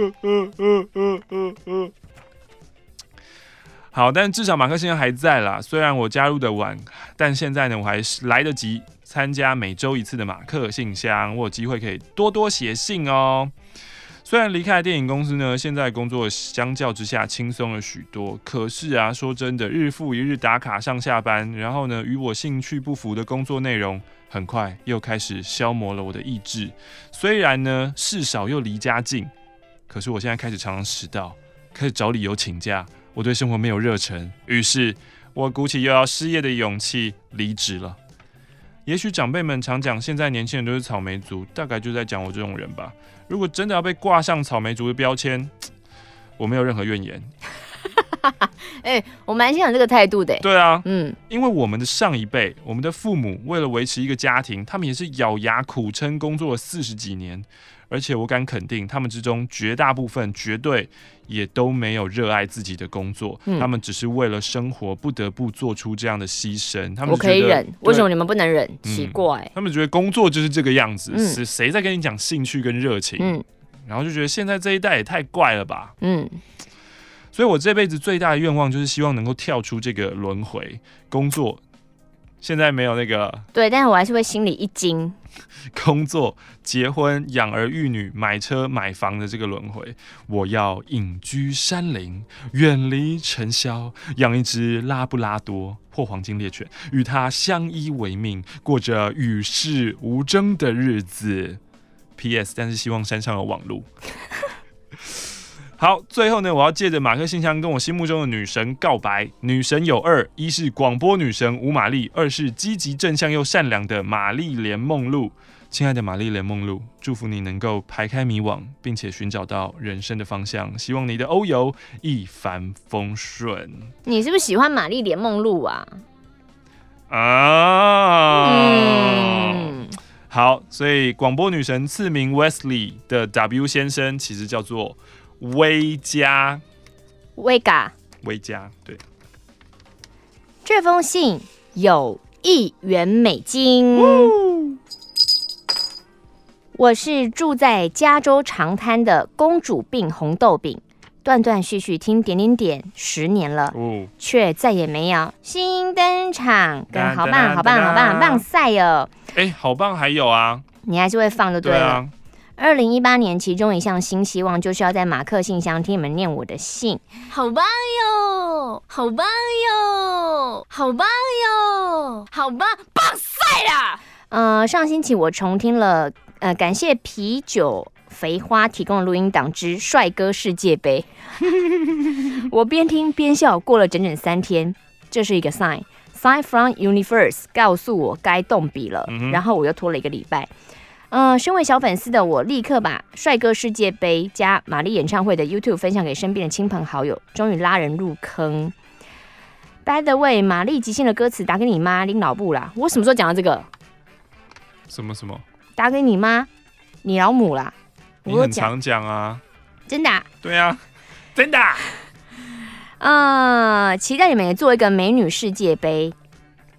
好，但至少马克现在还在啦。虽然我加入的晚，但现在呢，我还是来得及参加每周一次的马克信箱，我有机会可以多多写信哦。虽然离开了电影公司呢，现在工作相较之下轻松了许多。可是啊，说真的，日复一日打卡上下班，然后呢，与我兴趣不符的工作内容，很快又开始消磨了我的意志。虽然呢，事少又离家近，可是我现在开始常常迟到，开始找理由请假。我对生活没有热忱，于是我鼓起又要失业的勇气离职了。也许长辈们常讲，现在年轻人都是草莓族，大概就在讲我这种人吧。如果真的要被挂上草莓族的标签，我没有任何怨言。哎、欸，我蛮欣赏这个态度的。对啊，嗯，因为我们的上一辈，我们的父母为了维持一个家庭，他们也是咬牙苦撑工作了四十几年。而且我敢肯定，他们之中绝大部分绝对也都没有热爱自己的工作，嗯、他们只是为了生活不得不做出这样的牺牲。他们我可以忍，为什么你们不能忍？嗯、奇怪，他们觉得工作就是这个样子，嗯、是谁在跟你讲兴趣跟热情？嗯，然后就觉得现在这一代也太怪了吧？嗯，所以我这辈子最大的愿望就是希望能够跳出这个轮回工作。现在没有那个对，但是我还是会心里一惊。工作、结婚、养儿育女、买车、买房的这个轮回，我要隐居山林，远离尘嚣，养一只拉布拉多或黄金猎犬，与它相依为命，过着与世无争的日子。P.S. 但是希望山上有网路。好，最后呢，我要借着马克信箱跟我心目中的女神告白。女神有二，一是广播女神吴玛丽，二是积极正向又善良的玛丽莲梦露。亲爱的玛丽莲梦露，祝福你能够排开迷惘，并且寻找到人生的方向。希望你的欧游一帆风顺。你是不是喜欢玛丽莲梦露啊？啊，嗯、好，所以广播女神次名 Wesley 的 W 先生，其实叫做。威加，威嘎，威加，对。这封信有一元美金。呜我是住在加州长滩的公主病红豆饼，断断续续听点点点十年了，哦、却再也没有新登场跟好棒好棒好棒好棒赛哦。哎，好棒还有啊，你还是会放的对了。对啊二零一八年，其中一项新希望就是要在马克信箱听你们念我的信，好棒哟，好棒哟，好棒哟，好棒，棒赛啦！呃，上星期我重听了，呃，感谢啤酒肥花提供的录音档之帅哥世界杯，我边听边笑，过了整整三天，这是一个 sign，sign from universe 告诉我该动笔了，嗯、然后我又拖了一个礼拜。嗯、呃，身为小粉丝的我，立刻把帅哥世界杯加玛丽演唱会的 YouTube 分享给身边的亲朋好友，终于拉人入坑。By the way，玛丽即兴的歌词打给你妈拎老布啦。我什么时候讲到这个？什么什么？打给你妈，你老母啦。你很常讲啊。真的、啊？对啊，真的。啊、呃，期待你们也做一个美女世界杯。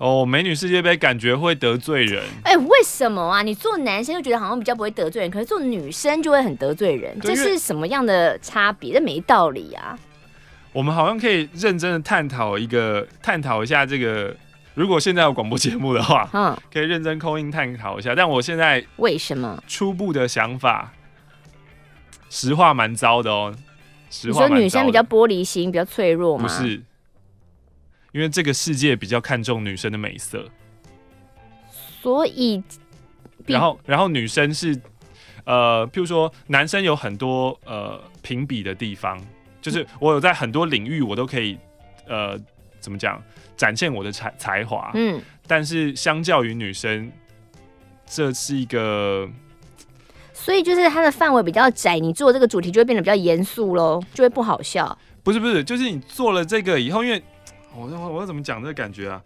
哦，美女世界杯感觉会得罪人。哎、欸，为什么啊？你做男生就觉得好像比较不会得罪人，可是做女生就会很得罪人，这是什么样的差别？这没道理啊！我们好像可以认真的探讨一个，探讨一下这个。如果现在有广播节目的话，嗯，可以认真 call in 探讨一下。但我现在为什么初步的想法，实话蛮糟的哦。实话说女生比较玻璃心，比较脆弱吗？不是。因为这个世界比较看重女生的美色，所以，然后然后女生是呃，譬如说男生有很多呃评比的地方，就是我有在很多领域我都可以呃怎么讲展现我的才才华，嗯，但是相较于女生，这是一个，所以就是它的范围比较窄，你做这个主题就会变得比较严肃喽，就会不好笑。不是不是，就是你做了这个以后，因为。我我我要怎么讲这个感觉啊？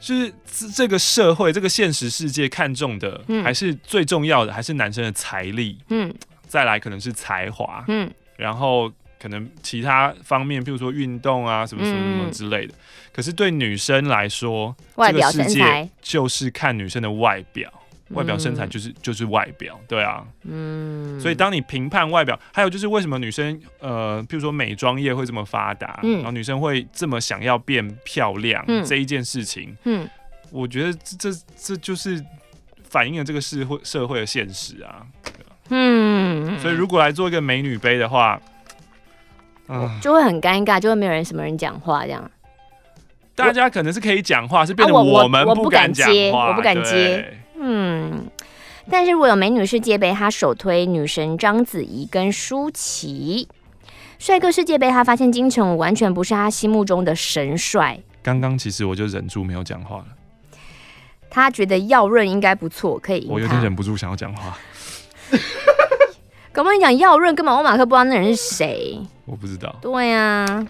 就是这个社会，这个现实世界看重的，还是最重要的，还是男生的财力，嗯，再来可能是才华，嗯，然后可能其他方面，譬如说运动啊，什么什么什么之类的。可是对女生来说，外表身材，这个世界就是看女生的外表。外表身材就是、嗯、就是外表，对啊，嗯，所以当你评判外表，还有就是为什么女生呃，譬如说美妆业会这么发达，嗯，然后女生会这么想要变漂亮、嗯、这一件事情，嗯，我觉得这这这就是反映了这个社会社会的现实啊，嗯，所以如果来做一个美女杯的话，嗯，就会很尴尬，就会没有人什么人讲话这样，大家可能是可以讲话，是变成我们不敢讲话，我不敢接。嗯，但是如果有美女世界杯，他首推女神章子怡跟舒淇；帅哥世界杯，他发现金城武完全不是他心目中的神帅。刚刚其实我就忍住没有讲话了。他觉得耀润应该不错，可以。我有点忍不住想要讲话。刚刚你讲耀润，根本欧马克不知道那人是谁。我不知道。对呀、啊，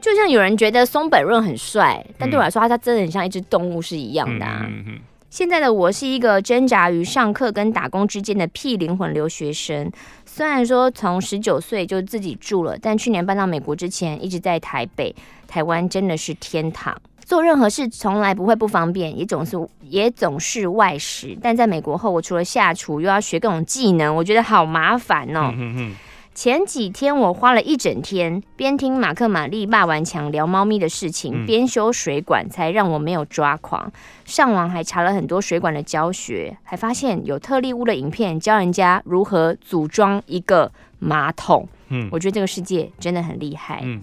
就像有人觉得松本润很帅，但对我来说，他他真的很像一只动物是一样的、啊。嗯嗯现在的我是一个挣扎于上课跟打工之间的屁灵魂留学生。虽然说从十九岁就自己住了，但去年搬到美国之前一直在台北。台湾真的是天堂，做任何事从来不会不方便，也总是也总是外食。但在美国后，我除了下厨，又要学各种技能，我觉得好麻烦哦。前几天我花了一整天，边听马克玛丽骂完墙聊猫咪的事情，边修水管，才让我没有抓狂。上网还查了很多水管的教学，还发现有特例屋的影片教人家如何组装一个马桶。嗯，我觉得这个世界真的很厉害。嗯，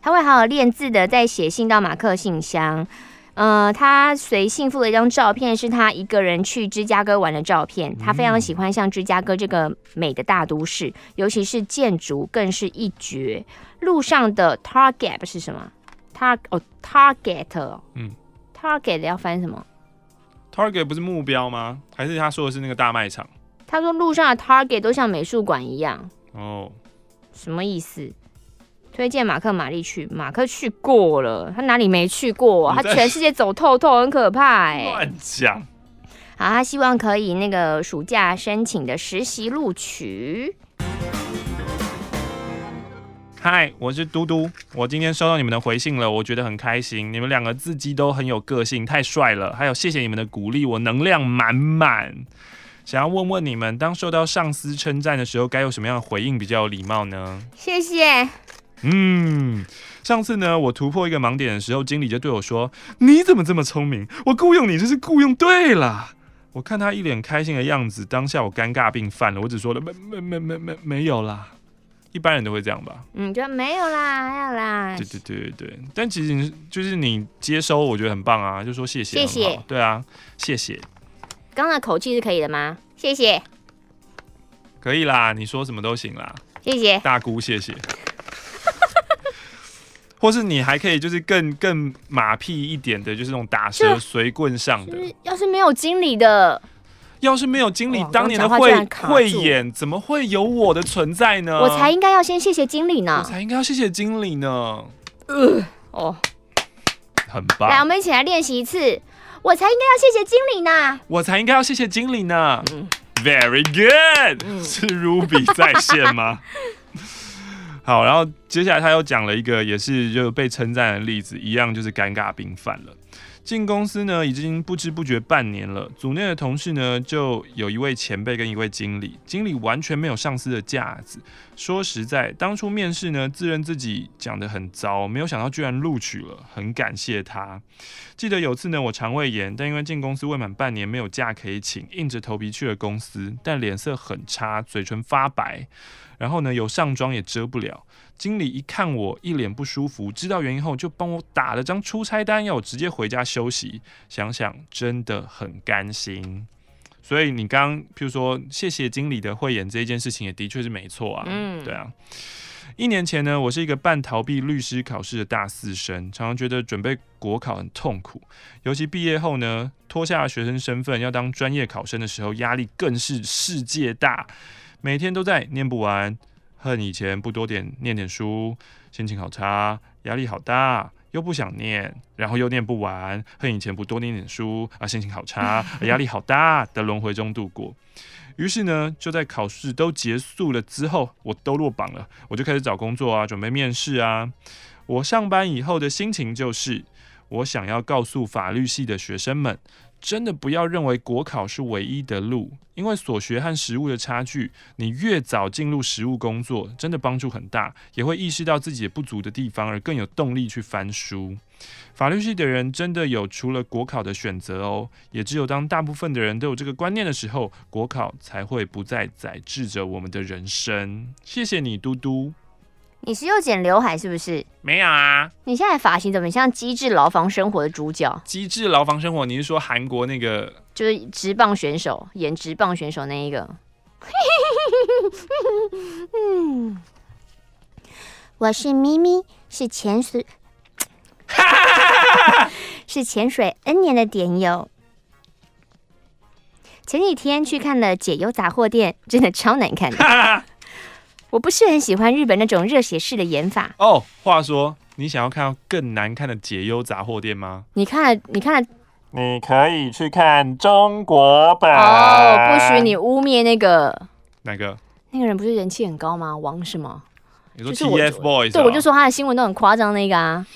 他会好好练字的，再写信到马克信箱。呃，他随信附了一张照片，是他一个人去芝加哥玩的照片。他非常喜欢像芝加哥这个美的大都市，尤其是建筑更是一绝。路上的 Target 是什么？Tar 哦，Target，嗯，Target 要翻什么？Target 不是目标吗？还是他说的是那个大卖场？他说路上的 Target 都像美术馆一样。哦，什么意思？推荐马克玛丽去，马克去过了，他哪里没去过啊？他全世界走透透，很可怕哎、欸！乱讲。好，他希望可以那个暑假申请的实习录取。嗨，我是嘟嘟，我今天收到你们的回信了，我觉得很开心。你们两个字迹都很有个性，太帅了。还有谢谢你们的鼓励，我能量满满。想要问问你们，当受到上司称赞的时候，该有什么样的回应比较有礼貌呢？谢谢。嗯，上次呢，我突破一个盲点的时候，经理就对我说：“你怎么这么聪明？我雇佣你就是雇佣对了。”我看他一脸开心的样子，当下我尴尬病犯了，我只说了：“没没没没没没有啦。”一般人都会这样吧？嗯，就没有啦，没有啦。对对对对对，但其实就是你接收，我觉得很棒啊，就说谢谢，谢谢。对啊，谢谢。刚刚的口气是可以的吗？谢谢。可以啦，你说什么都行啦。谢谢。大姑，谢谢。或是你还可以就是更更马屁一点的，就是那种打蛇随棍上的。要是没有经理的，要是没有经理当年的慧慧眼，怎么会有我的存在呢？我才应该要先谢谢经理呢。我才应该要谢谢经理呢。呃，哦，很棒。来，我们一起来练习一次。我才应该要谢谢经理呢。我才应该要谢谢经理呢。嗯，Very good，嗯，是 Ruby 在线吗？好，然后接下来他又讲了一个也是就被称赞的例子，一样就是尴尬病犯了。进公司呢，已经不知不觉半年了。组内的同事呢，就有一位前辈跟一位经理，经理完全没有上司的架子。说实在，当初面试呢，自认自己讲得很糟，没有想到居然录取了，很感谢他。记得有次呢，我肠胃炎，但因为进公司未满半年，没有假可以请，硬着头皮去了公司，但脸色很差，嘴唇发白。然后呢，有上妆也遮不了。经理一看我一脸不舒服，知道原因后就帮我打了张出差单，要我直接回家休息。想想真的很甘心。所以你刚刚譬如说谢谢经理的慧眼这一件事情，也的确是没错啊。嗯，对啊。一年前呢，我是一个半逃避律师考试的大四生，常常觉得准备国考很痛苦，尤其毕业后呢，脱下了学生身份要当专业考生的时候，压力更是世界大，每天都在念不完。恨以前不多点念点书，心情好差，压力好大，又不想念，然后又念不完，恨以前不多念点书啊，心情好差，压力好大的轮回中度过。于是呢，就在考试都结束了之后，我都落榜了，我就开始找工作啊，准备面试啊。我上班以后的心情就是，我想要告诉法律系的学生们。真的不要认为国考是唯一的路，因为所学和实务的差距，你越早进入实务工作，真的帮助很大，也会意识到自己不足的地方，而更有动力去翻书。法律系的人真的有除了国考的选择哦，也只有当大部分的人都有这个观念的时候，国考才会不再宰制着我们的人生。谢谢你，嘟嘟。你是又剪刘海是不是？没有啊。你现在发型怎么像《机智牢房生活》的主角？《机智牢房生活》，你是说韩国那个？就是直棒选手，演直棒选手那一个。嗯，我是咪咪，是潜水，是潜水 N 年的点友。前几天去看了《解忧杂货店》，真的超难看的。我不是很喜欢日本那种热血式的演法哦。话说，你想要看到更难看的解忧杂货店吗？你看了，你看了，你可以去看中国版哦。不许你污蔑那个哪个？那个人不是人气很高吗？王什么？你说 TFBOYS？对，我就说他的新闻都很夸张那个啊。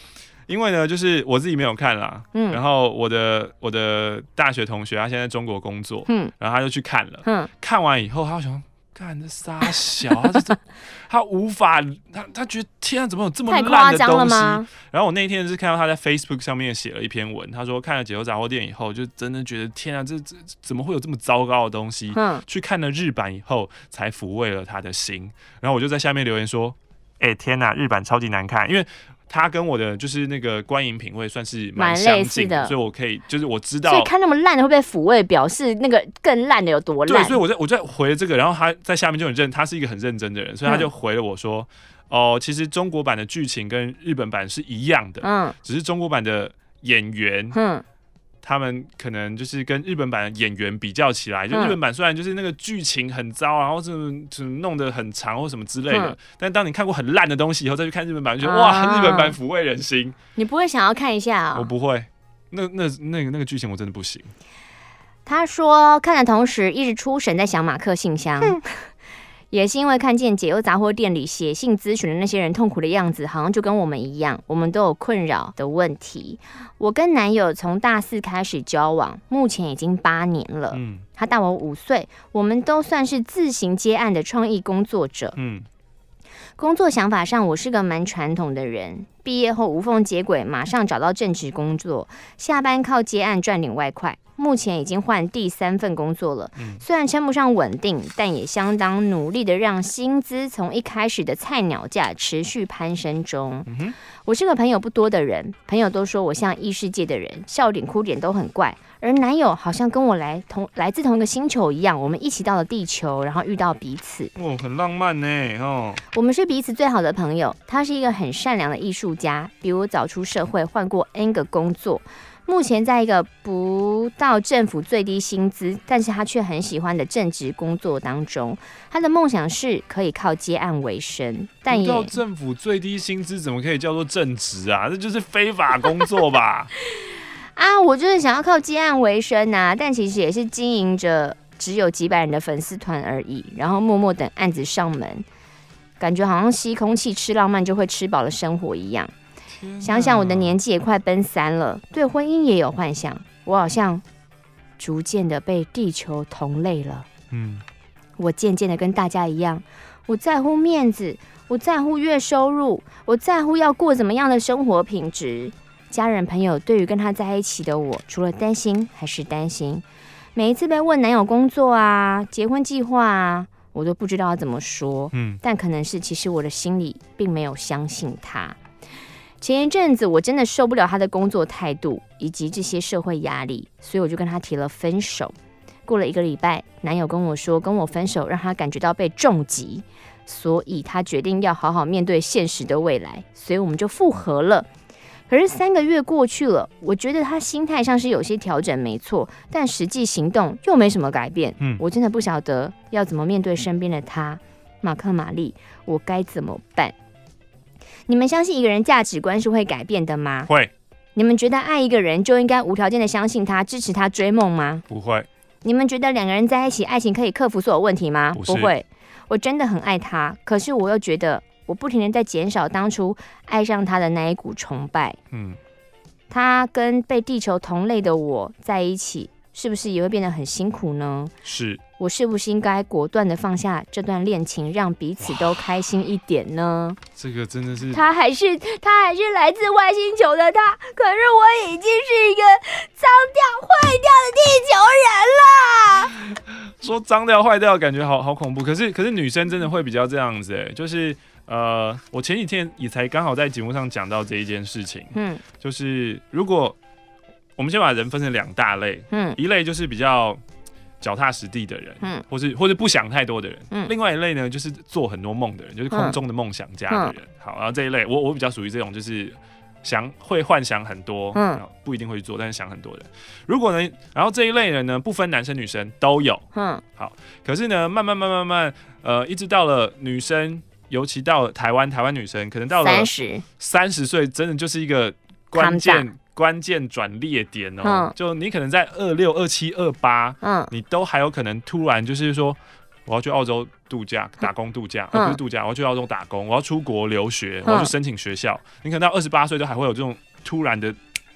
因为呢，就是我自己没有看啦，嗯，然后我的我的大学同学他现在在中国工作，嗯，然后他就去看了，嗯，看完以后他想。看这傻小，他这 他无法，他他觉得天啊，怎么有这么烂的东西？然后我那天是看到他在 Facebook 上面写了一篇文，他说看了《解忧杂货店》以后，就真的觉得天啊，这这怎么会有这么糟糕的东西？嗯，去看了日版以后，才抚慰了他的心。然后我就在下面留言说：“哎、欸，天呐，日版超级难看，因为。”他跟我的就是那个观影品味算是蛮类似的，所以我可以就是我知道，所以看那么烂的会被抚慰，表示那个更烂的有多烂。对，所以我在我在回了这个，然后他在下面就很认，他是一个很认真的人，所以他就回了我说：“哦、嗯呃，其实中国版的剧情跟日本版是一样的，嗯，只是中国版的演员，嗯。”他们可能就是跟日本版的演员比较起来，就日本版虽然就是那个剧情很糟，然后是是弄得很长或什么之类的，嗯、但当你看过很烂的东西以后再去看日本版，就觉得、啊、哇，日本版抚慰人心。你不会想要看一下啊、哦？我不会，那那那个那个剧情我真的不行。他说看的同时一直出神在想马克信箱。嗯也是因为看见解忧杂货店里写信咨询的那些人痛苦的样子，好像就跟我们一样，我们都有困扰的问题。我跟男友从大四开始交往，目前已经八年了。嗯，他大我五岁，我们都算是自行接案的创意工作者。嗯，工作想法上，我是个蛮传统的人。毕业后无缝接轨，马上找到正职工作，下班靠接案赚点外快。目前已经换第三份工作了，虽然称不上稳定，但也相当努力的让薪资从一开始的菜鸟价持续攀升中。我是个朋友不多的人，朋友都说我像异世界的人，笑点哭点都很怪。而男友好像跟我来同来自同一个星球一样，我们一起到了地球，然后遇到彼此。哦，很浪漫呢，哦。我们是彼此最好的朋友。他是一个很善良的艺术家，比我早出社会，换过 N 个工作。目前在一个不到政府最低薪资，但是他却很喜欢的正职工作当中。他的梦想是可以靠接案为生，但也到政府最低薪资怎么可以叫做正职啊？这就是非法工作吧？啊，我就是想要靠接案为生啊，但其实也是经营着只有几百人的粉丝团而已，然后默默等案子上门，感觉好像吸空气、吃浪漫就会吃饱了生活一样。想想我的年纪也快奔三了，对婚姻也有幻想。我好像逐渐的被地球同类了。嗯，我渐渐的跟大家一样，我在乎面子，我在乎月收入，我在乎要过怎么样的生活品质。家人朋友对于跟他在一起的我，除了担心还是担心。每一次被问男友工作啊、结婚计划啊，我都不知道要怎么说。嗯，但可能是其实我的心里并没有相信他。前一阵子我真的受不了他的工作态度以及这些社会压力，所以我就跟他提了分手。过了一个礼拜，男友跟我说跟我分手让他感觉到被重击，所以他决定要好好面对现实的未来，所以我们就复合了。可是三个月过去了，我觉得他心态上是有些调整，没错，但实际行动又没什么改变。嗯，我真的不晓得要怎么面对身边的他，马克玛丽，我该怎么办？你们相信一个人价值观是会改变的吗？会。你们觉得爱一个人就应该无条件的相信他，支持他追梦吗？不会。你们觉得两个人在一起，爱情可以克服所有问题吗？不。不会。我真的很爱他，可是我又觉得我不停的在减少当初爱上他的那一股崇拜。嗯。他跟被地球同类的我在一起，是不是也会变得很辛苦呢？是。我是不是应该果断的放下这段恋情，让彼此都开心一点呢？这个真的是他还是他还是来自外星球的他，可是我已经是一个脏掉坏掉的地球人了。说脏掉坏掉，感觉好好恐怖。可是可是女生真的会比较这样子哎，就是呃，我前几天也才刚好在节目上讲到这一件事情，嗯，就是如果我们先把人分成两大类，嗯，一类就是比较。脚踏实地的人，嗯，或是或是不想太多的人，嗯，另外一类呢，就是做很多梦的人，就是空中的梦想家的人。嗯、好，然后这一类，我我比较属于这种，就是想会幻想很多，嗯，不一定会去做，但是想很多的。如果呢，然后这一类人呢，不分男生女生都有，嗯，好，可是呢，慢慢慢慢慢，呃，一直到了女生，尤其到了台湾，台湾女生可能到了三十岁，真的就是一个关键。关键转捩点哦，嗯、就你可能在二六、二七、二八，嗯，你都还有可能突然就是说，我要去澳洲度假、打工度假，不是度假，我要去澳洲打工，我要出国留学，我要去申请学校。嗯、你可能到二十八岁都还会有这种突然的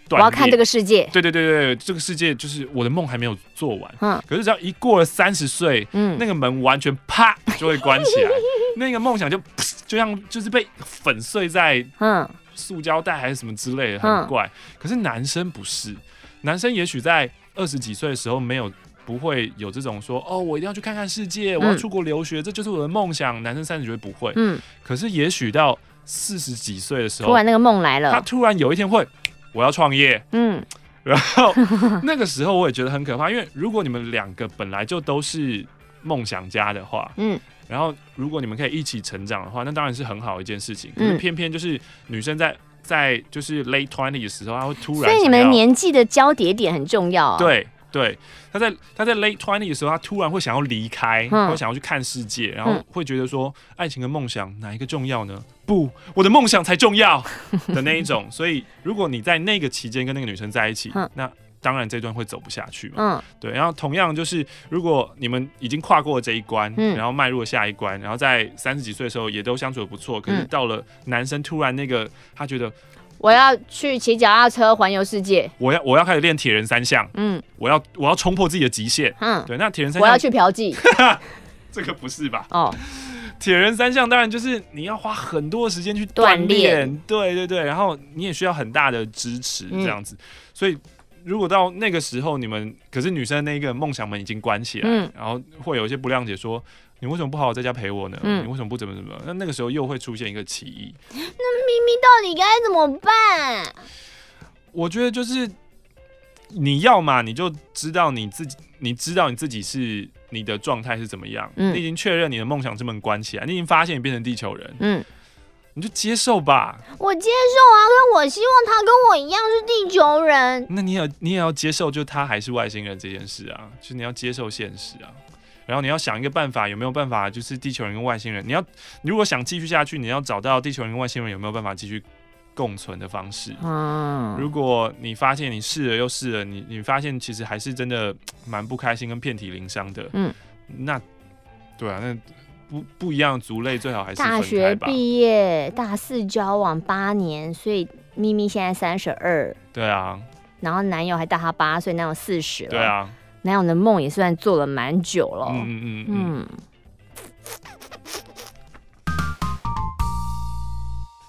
断裂。我要看这个世界。对对对对，这个世界就是我的梦还没有做完。嗯，可是只要一过了三十岁，嗯，那个门完全啪就会关起来，那个梦想就就像就是被粉碎在嗯。塑胶袋还是什么之类的，很怪。嗯、可是男生不是，男生也许在二十几岁的时候没有不会有这种说哦，我一定要去看看世界，我要出国留学，嗯、这就是我的梦想。男生三十岁不会，嗯。可是也许到四十几岁的时候，突然那个梦来了，他突然有一天会，我要创业，嗯。然后 那个时候我也觉得很可怕，因为如果你们两个本来就都是梦想家的话，嗯。然后，如果你们可以一起成长的话，那当然是很好的一件事情。可是偏偏就是女生在在就是 late twenty 的时候，她会突然，所以你们年纪的交叠点很重要啊。对对，她在她在 late twenty 的时候，她突然会想要离开，嗯、会想要去看世界，然后会觉得说，爱情跟梦想哪一个重要呢？不，我的梦想才重要的那一种。所以，如果你在那个期间跟那个女生在一起，嗯、那。当然，这段会走不下去嘛。嗯，对。然后同样就是，如果你们已经跨过了这一关，嗯，然后迈入了下一关，然后在三十几岁的时候也都相处的不错，可是到了男生突然那个，他觉得我要去骑脚踏车环游世界，我要我要开始练铁人三项，嗯，我要我要冲破自己的极限，嗯，对。那铁人三项我要去嫖妓，这个不是吧？哦，铁人三项当然就是你要花很多时间去锻炼，炼对对对，然后你也需要很大的支持这样子，嗯、所以。如果到那个时候，你们可是女生那个梦想门已经关起来，嗯、然后会有一些不谅解，说你为什么不好好在家陪我呢？嗯、你为什么不怎么怎么？那那个时候又会出现一个歧义。那咪咪到底该怎么办？我觉得就是你要嘛，你就知道你自己，你知道你自己是你的状态是怎么样，嗯、你已经确认你的梦想之门关起来，你已经发现你变成地球人，嗯。你就接受吧，我接受啊，可我希望他跟我一样是地球人。那你也你也要接受，就他还是外星人这件事啊，就是你要接受现实啊。然后你要想一个办法，有没有办法，就是地球人跟外星人，你要你如果想继续下去，你要找到地球人跟外星人有没有办法继续共存的方式。嗯，如果你发现你试了又试了，你你发现其实还是真的蛮不开心跟遍体鳞伤的。嗯，那对啊，那。不不一样族类最好还是大学毕业大四交往八年，所以咪咪现在三十二。对啊，然后男友还大她八岁，男友四十了。对啊，男友的梦也算做了蛮久了。嗯嗯嗯。嗯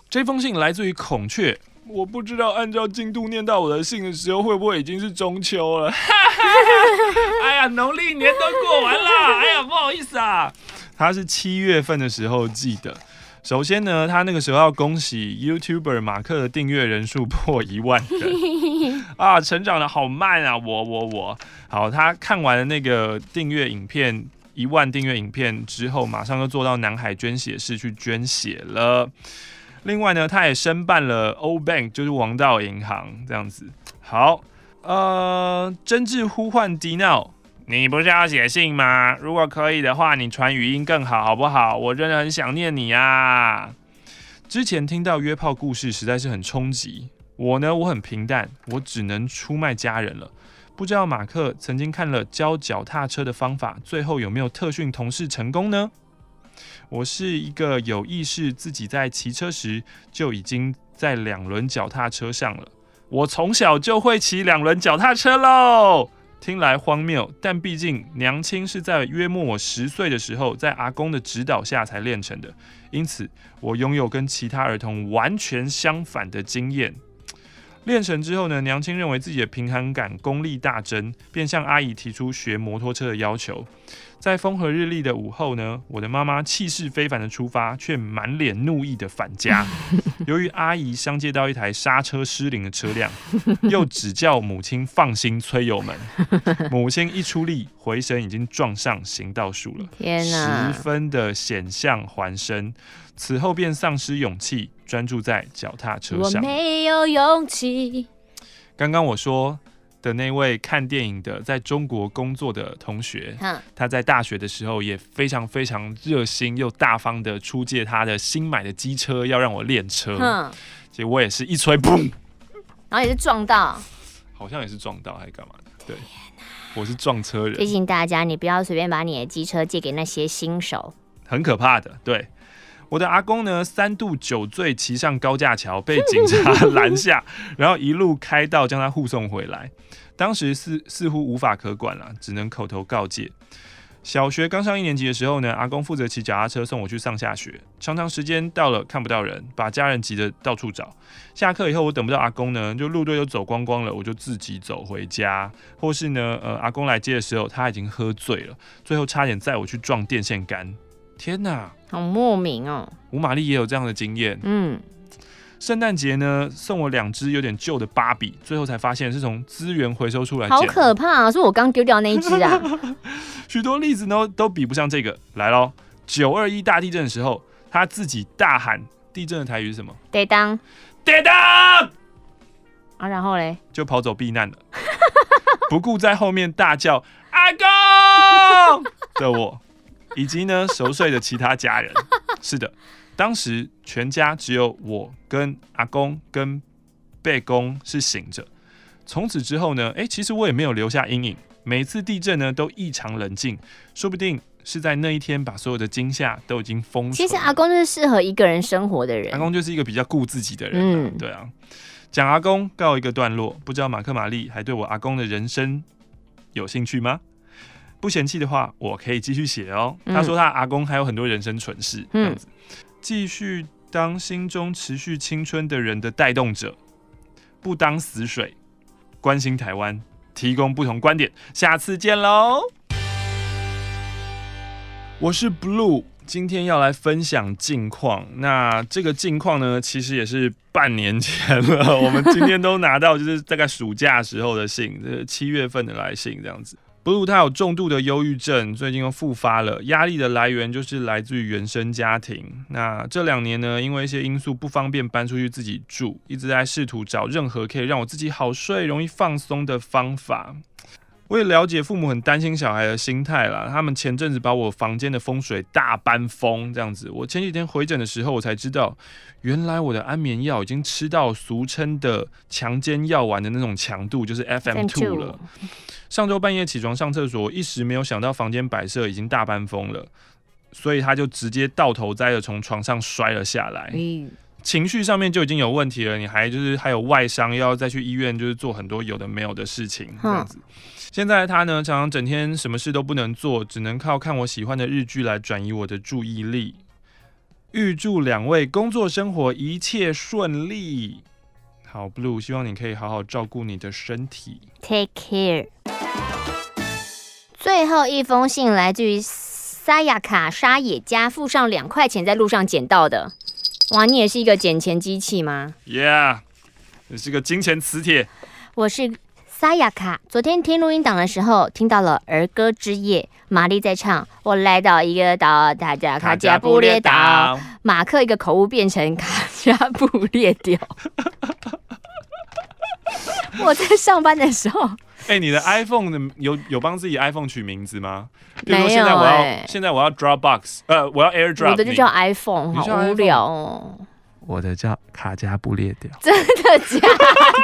这封信来自于孔雀，我不知道按照进度念到我的信的时候，会不会已经是中秋了？哎呀，农历年都过完了，哎呀，不好意思啊。他是七月份的时候寄的。首先呢，他那个时候要恭喜 YouTuber 马克的订阅人数破一万人 啊，成长的好慢啊！我我我，好，他看完了那个订阅影片一万订阅影片之后，马上就做到南海捐血室去捐血了。另外呢，他也申办了 O Bank，就是王道银行这样子。好，呃，真挚呼唤迪闹。你不是要写信吗？如果可以的话，你传语音更好，好不好？我真的很想念你啊！之前听到约炮故事实在是很冲击。我呢，我很平淡，我只能出卖家人了。不知道马克曾经看了教脚踏车的方法，最后有没有特训同事成功呢？我是一个有意识自己在骑车时就已经在两轮脚踏车上了。我从小就会骑两轮脚踏车喽。听来荒谬，但毕竟娘亲是在约莫我十岁的时候，在阿公的指导下才练成的，因此我拥有跟其他儿童完全相反的经验。练成之后呢，娘亲认为自己的平衡感功力大增，便向阿姨提出学摩托车的要求。在风和日丽的午后呢，我的妈妈气势非凡的出发，却满脸怒意的返家。由于阿姨相接到一台刹车失灵的车辆，又只叫母亲放心催油门。母亲一出力，回神已经撞上行道树了，天，十分的险象环生。此后便丧失勇气，专注在脚踏车上。我没有勇气。刚刚我说的那位看电影的，在中国工作的同学，他在大学的时候也非常非常热心又大方的出借他的新买的机车，要让我练车。结果我也是一吹，砰，然后也是撞到，好像也是撞到，还是干嘛的？对，我是撞车人。提醒大家，你不要随便把你的机车借给那些新手，很可怕的。对。我的阿公呢，三度酒醉骑上高架桥，被警察拦下，然后一路开道将他护送回来。当时似似乎无法可管了，只能口头告诫。小学刚上一年级的时候呢，阿公负责骑脚踏车送我去上下学，常常时间到了看不到人，把家人急得到处找。下课以后我等不到阿公呢，就路队都走光光了，我就自己走回家。或是呢，呃，阿公来接的时候他已经喝醉了，最后差点载我去撞电线杆。天哪！好莫名哦！吴玛丽也有这样的经验。嗯，圣诞节呢，送我两只有点旧的芭比，最后才发现是从资源回收出来。好可怕啊！是我刚丢掉那一只啊！许多例子呢都比不上这个。来喽，九二一大地震的时候，他自己大喊地震的台语是什么？得当，得当啊！然后嘞，就跑走避难了，不顾在后面大叫阿公的我。以及呢，熟睡的其他家人。是的，当时全家只有我跟阿公跟贝公是醒着。从此之后呢，哎、欸，其实我也没有留下阴影。每次地震呢，都异常冷静。说不定是在那一天把所有的惊吓都已经封。其实阿公就是适合一个人生活的人。阿公就是一个比较顾自己的人、啊。嗯，对啊。讲阿公告一个段落，不知道马克玛丽还对我阿公的人生有兴趣吗？不嫌弃的话，我可以继续写哦。他说他阿公还有很多人生蠢事，这样子，继续当心中持续青春的人的带动者，不当死水，关心台湾，提供不同观点。下次见喽！我是 Blue，今天要来分享近况。那这个近况呢，其实也是半年前了。我们今天都拿到，就是大概暑假时候的信，这个七月份的来信，这样子。Blue 他有重度的忧郁症，最近又复发了。压力的来源就是来自于原生家庭。那这两年呢，因为一些因素不方便搬出去自己住，一直在试图找任何可以让我自己好睡、容易放松的方法。我也了解父母很担心小孩的心态啦。他们前阵子把我房间的风水大搬风，这样子。我前几天回诊的时候，我才知道，原来我的安眠药已经吃到俗称的强奸药丸的那种强度，就是 FM two 了。上周半夜起床上厕所，一时没有想到房间摆设已经大搬风了，所以他就直接倒头栽了，从床上摔了下来。嗯，情绪上面就已经有问题了，你还就是还有外伤，要再去医院，就是做很多有的没有的事情这样子。现在他呢，常常整天什么事都不能做，只能靠看我喜欢的日剧来转移我的注意力。预祝两位工作生活一切顺利。好，Blue，希望你可以好好照顾你的身体。Take care。最后一封信来自于沙雅卡沙野家附上两块钱在路上捡到的。哇，你也是一个捡钱机器吗？Yeah，你是个金钱磁铁。我是萨雅卡。昨天听录音档的时候，听到了儿歌之夜，玛丽在唱。我来到一个岛，大家卡加布列岛。马克一个口误变成卡加布列岛。我在上班的时候，哎、欸，你的 iPhone 的有有帮自己 iPhone 取名字吗？没有、欸。现在我要现在我要 Dropbox，呃，我要 AirDrop。我的就叫 iPhone，好无聊哦。我的叫卡加布列岛。真的假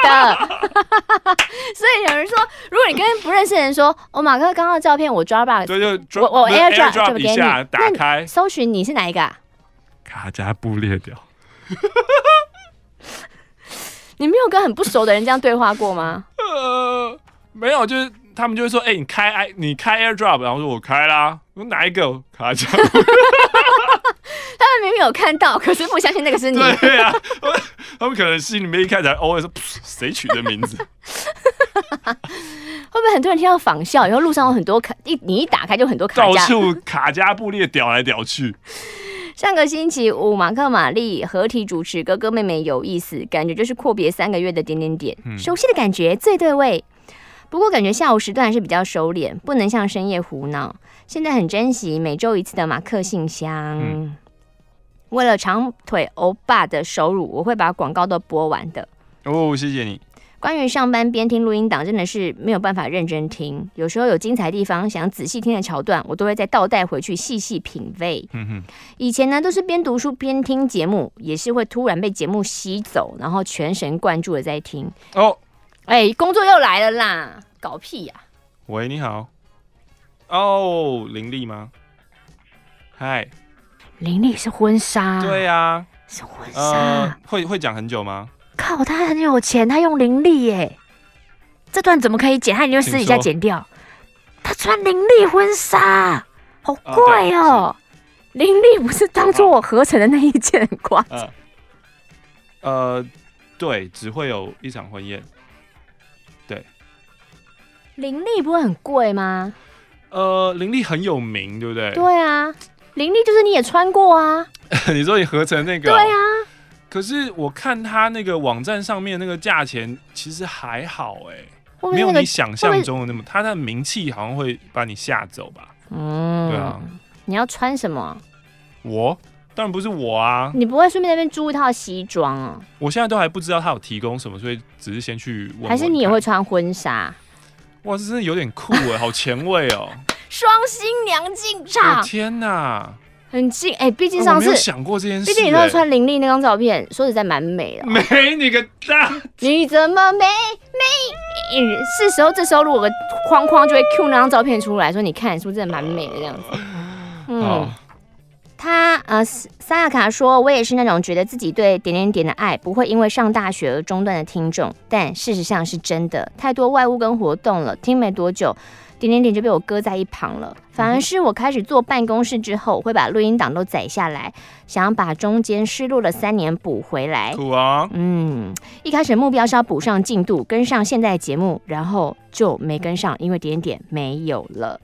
的？所以有人说，如果你跟不认识的人说，我、哦、马克刚刚的照片我 Dropbox，对，就 drop, 我我 AirDrop, AirDrop 一下打开，搜寻你是哪一个、啊？卡加布列岛。你没有跟很不熟的人这样对话过吗？呃，没有，就是他们就会说，哎、欸，你开 i，你开 AirDrop，然后说我开啦，我哪一个卡加？他们明明有看到，可是不相信那个是你。对呀、啊，他们可能心里面一开始偶尔说，谁取的名字？会不会很多人听到仿效？以后路上有很多卡，一你一打开就很多卡加，到处卡加布列屌来屌去。上个星期五，马克玛丽合体主持《哥哥妹妹有意思》，感觉就是阔别三个月的点点点，嗯、熟悉的感觉最对味。不过感觉下午时段还是比较收敛，不能像深夜胡闹。现在很珍惜每周一次的马克信箱。嗯、为了长腿欧巴的收入，我会把广告都播完的。哦，谢谢你。关于上班边听录音档，真的是没有办法认真听。有时候有精彩地方，想仔细听的桥段，我都会再倒带回去细细品味。嗯哼，以前呢都是边读书边听节目，也是会突然被节目吸走，然后全神贯注的在听。哦，哎，工作又来了啦，搞屁呀、啊！喂，你好。哦，林丽吗？嗨，林丽是婚纱。对呀、啊，是婚纱。呃、会会讲很久吗？靠，他很有钱，他用林丽耶，这段怎么可以剪？他一定会私底下剪掉。他穿林丽婚纱，好贵哦、喔。林立不是当初我合成的那一件很夸张。呃，对，只会有一场婚宴。对，林立不会很贵吗？呃，林立很有名，对不对？对啊，林立就是你也穿过啊。你说你合成那个？对啊。可是我看他那个网站上面那个价钱其实还好哎、欸，没有你想象中的那么，他的名气好像会把你吓走吧？嗯，对啊。你要穿什么？我当然不是我啊。你不会顺便那边租一套西装啊？我现在都还不知道他有提供什么，所以只是先去。还是你也会穿婚纱？哇，这真的有点酷哎，好前卫哦！双新娘进场！天哪！很近哎，毕竟上次、哦、没有想过这件事。毕竟你那时候穿林立那张照片，说实在蛮美的。美你个大！你怎么美美？是时候，这时候如果个框框就会 Q 那张照片出来，说你看是不是真的蛮美的这样子？嗯，哦、他呃，萨亚卡说，我也是那种觉得自己对点点点的爱不会因为上大学而中断的听众，但事实上是真的，太多外务跟活动了，听没多久。点点点就被我搁在一旁了，反而是我开始坐办公室之后，会把录音档都载下来，想要把中间失落的三年补回来。酷啊！嗯，一开始目标是要补上进度，跟上现在的节目，然后就没跟上，因为点点没有了。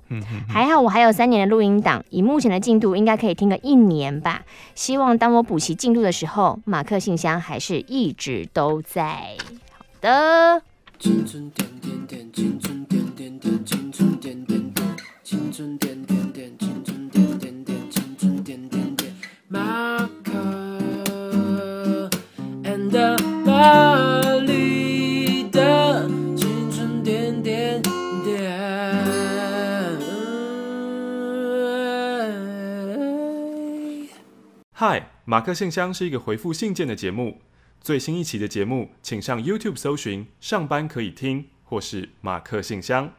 还好我还有三年的录音档，以目前的进度，应该可以听个一年吧。希望当我补齐进度的时候，马克信箱还是一直都在。好的。青春点点点，青春春点点点，青春点点点，青春点点点。马克 and 玛丽的青春点点点。嗨，马克信箱是一个回复信件的节目。最新一期的节目，请上 YouTube 搜寻“上班可以听”或是“马克信箱”。